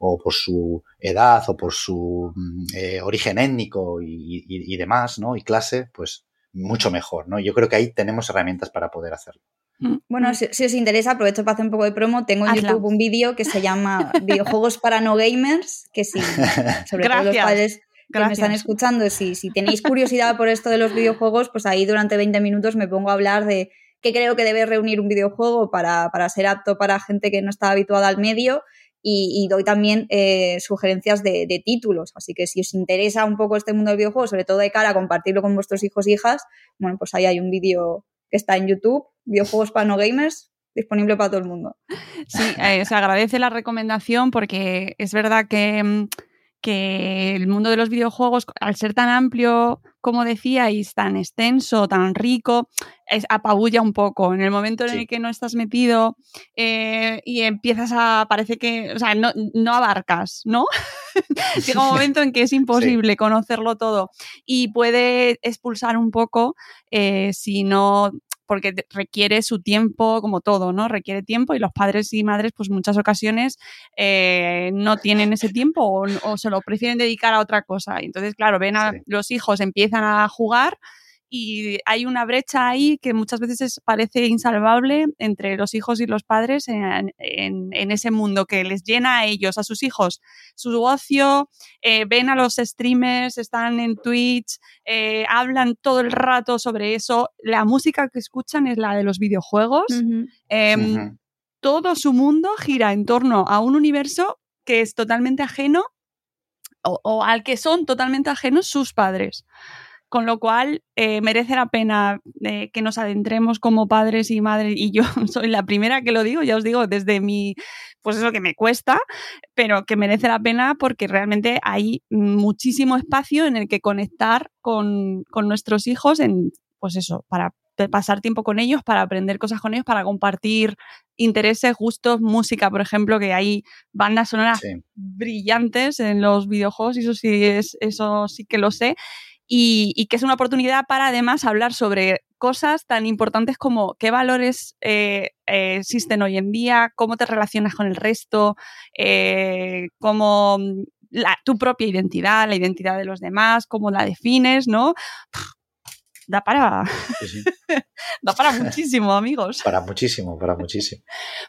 o por su edad o por su mm, eh, origen étnico y, demás, ¿no? Y clase, pues mucho mejor, ¿no? Yo creo que ahí tenemos herramientas para poder hacerlo. Mm. Bueno, si, os interesa, aprovecho para hacer un poco de promo. Tengo en YouTube un vídeo que se llama Videojuegos para no gamers, que sí, sobre todo los padres que me están escuchando, si, si tenéis curiosidad por esto de los videojuegos, pues ahí durante 20 minutos me pongo a hablar de qué creo que debe reunir un videojuego para, para ser apto para gente que no está habituada al medio y, doy también eh, sugerencias de, títulos. Así que si os interesa un poco este mundo del videojuego, sobre todo de cara a compartirlo con vuestros hijos e hijas, bueno, pues ahí hay un vídeo que está en YouTube, videojuegos para no gamers, disponible para todo el mundo. Sí, eh, se agradece la recomendación porque es verdad que que el mundo de los videojuegos, al ser tan amplio, como decíais, tan extenso, tan rico, es, apabulla un poco. En el momento en el que no estás metido eh, y empiezas a, parece que, o sea, no, no abarcas, ¿no? Llega un momento en que es imposible conocerlo todo y puede expulsar un poco eh, si no porque requiere su tiempo, como todo, ¿no? Requiere tiempo y los padres y madres, pues muchas ocasiones eh, no tienen ese tiempo o, se lo prefieren dedicar a otra cosa. Entonces, claro, ven a los hijos, empiezan a jugar y hay una brecha ahí que muchas veces parece insalvable entre los hijos y los padres en, ese mundo que les llena a ellos, a sus hijos, su ocio, eh, ven a los streamers, están en Twitch, eh, hablan todo el rato sobre eso, la música que escuchan es la de los videojuegos, em, todo su mundo gira en torno a un universo que es totalmente ajeno o al que son totalmente ajenos sus padres. Con lo cual, eh, merece la pena eh, que nos adentremos como padres y madres, y yo soy la primera que lo digo, ya os digo, desde mi, pues eso que me cuesta, pero que merece la pena porque realmente hay muchísimo espacio en el que conectar con, nuestros hijos, en, pues eso, para pasar tiempo con ellos, para aprender cosas con ellos, para compartir intereses, gustos, música, por ejemplo, que hay bandas sonoras brillantes en los videojuegos, y eso sí, es, eso sí que lo sé y, que es una oportunidad para además hablar sobre cosas tan importantes como qué valores eh, eh, existen hoy en día, cómo te relacionas con el resto, eh, cómo tu propia identidad, la identidad de los demás, cómo la defines, ¿no? Da para. da para muchísimo, amigos. Para muchísimo, para muchísimo.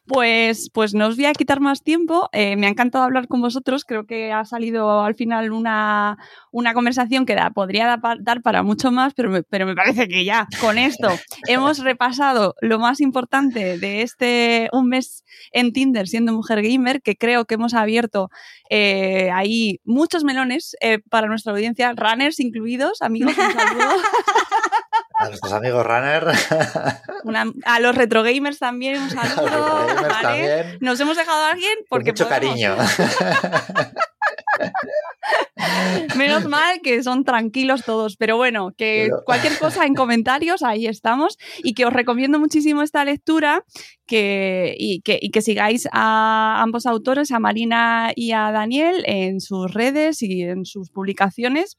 Pues, pues no os voy a quitar más tiempo. Eh, me ha encantado hablar con vosotros. Creo que ha salido al final una, una conversación que da, podría dar para mucho más, pero me, pero me parece que ya con esto hemos repasado lo más importante de este un mes en Tinder siendo mujer gamer, que creo que hemos abierto eh, ahí muchos melones eh, para nuestra audiencia, runners incluidos. Amigos, un saludo. A nuestros amigos runner. a los retro gamers también un saludo. Nos hemos dejado a alguien porque. mucho cariño. Menos mal que son tranquilos todos, pero bueno, que cualquier cosa en comentarios, ahí estamos. Y que os recomiendo muchísimo esta lectura que, y, que, y que sigáis a ambos autores, a Marina y a Daniel, en sus redes y en sus publicaciones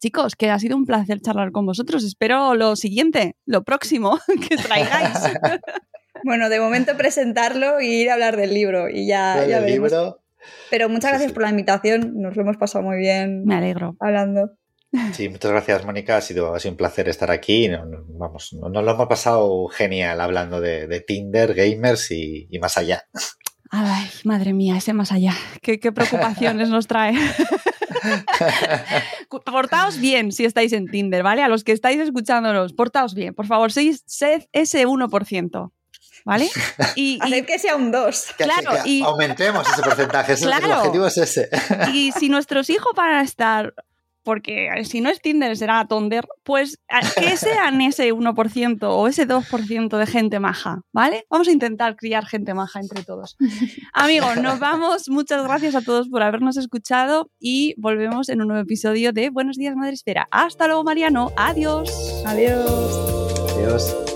Chicos, que ha sido un placer charlar con vosotros. Espero lo siguiente, lo próximo que traigáis. bueno, de momento presentarlo y ir a hablar del libro y ya, Libro. Pero muchas gracias por la invitación, nos lo hemos pasado muy bien. Me alegro. Hablando. Sí, muchas gracias, Mónica. Ha sido, ha sido un placer estar aquí. Nos, vamos, nos lo hemos pasado genial hablando de, Tinder, gamers y, más allá. Ay, madre mía, ese más allá. Qué, qué preocupaciones nos trae. portaos bien si estáis en Tinder, ¿vale? A los que estáis escuchándonos, portaos bien. Por favor, sed ese 1%. ¿vale? Y, que sea un 2. Que- que- Claro, que y- aumentemos ese porcentaje. ese es el Claro. objetivo es ese. y si nuestros hijos van a estar, porque si no es Tinder será Tonder, pues que sean ese 1% o ese 2% de gente maja, ¿vale? Vamos a intentar criar gente maja entre todos. Amigos, nos vamos. Muchas gracias a todos por habernos escuchado y volvemos en un nuevo episodio de Buenos días, Madre Esfera. Hasta luego, Mariano. Adiós. Adiós. Adiós.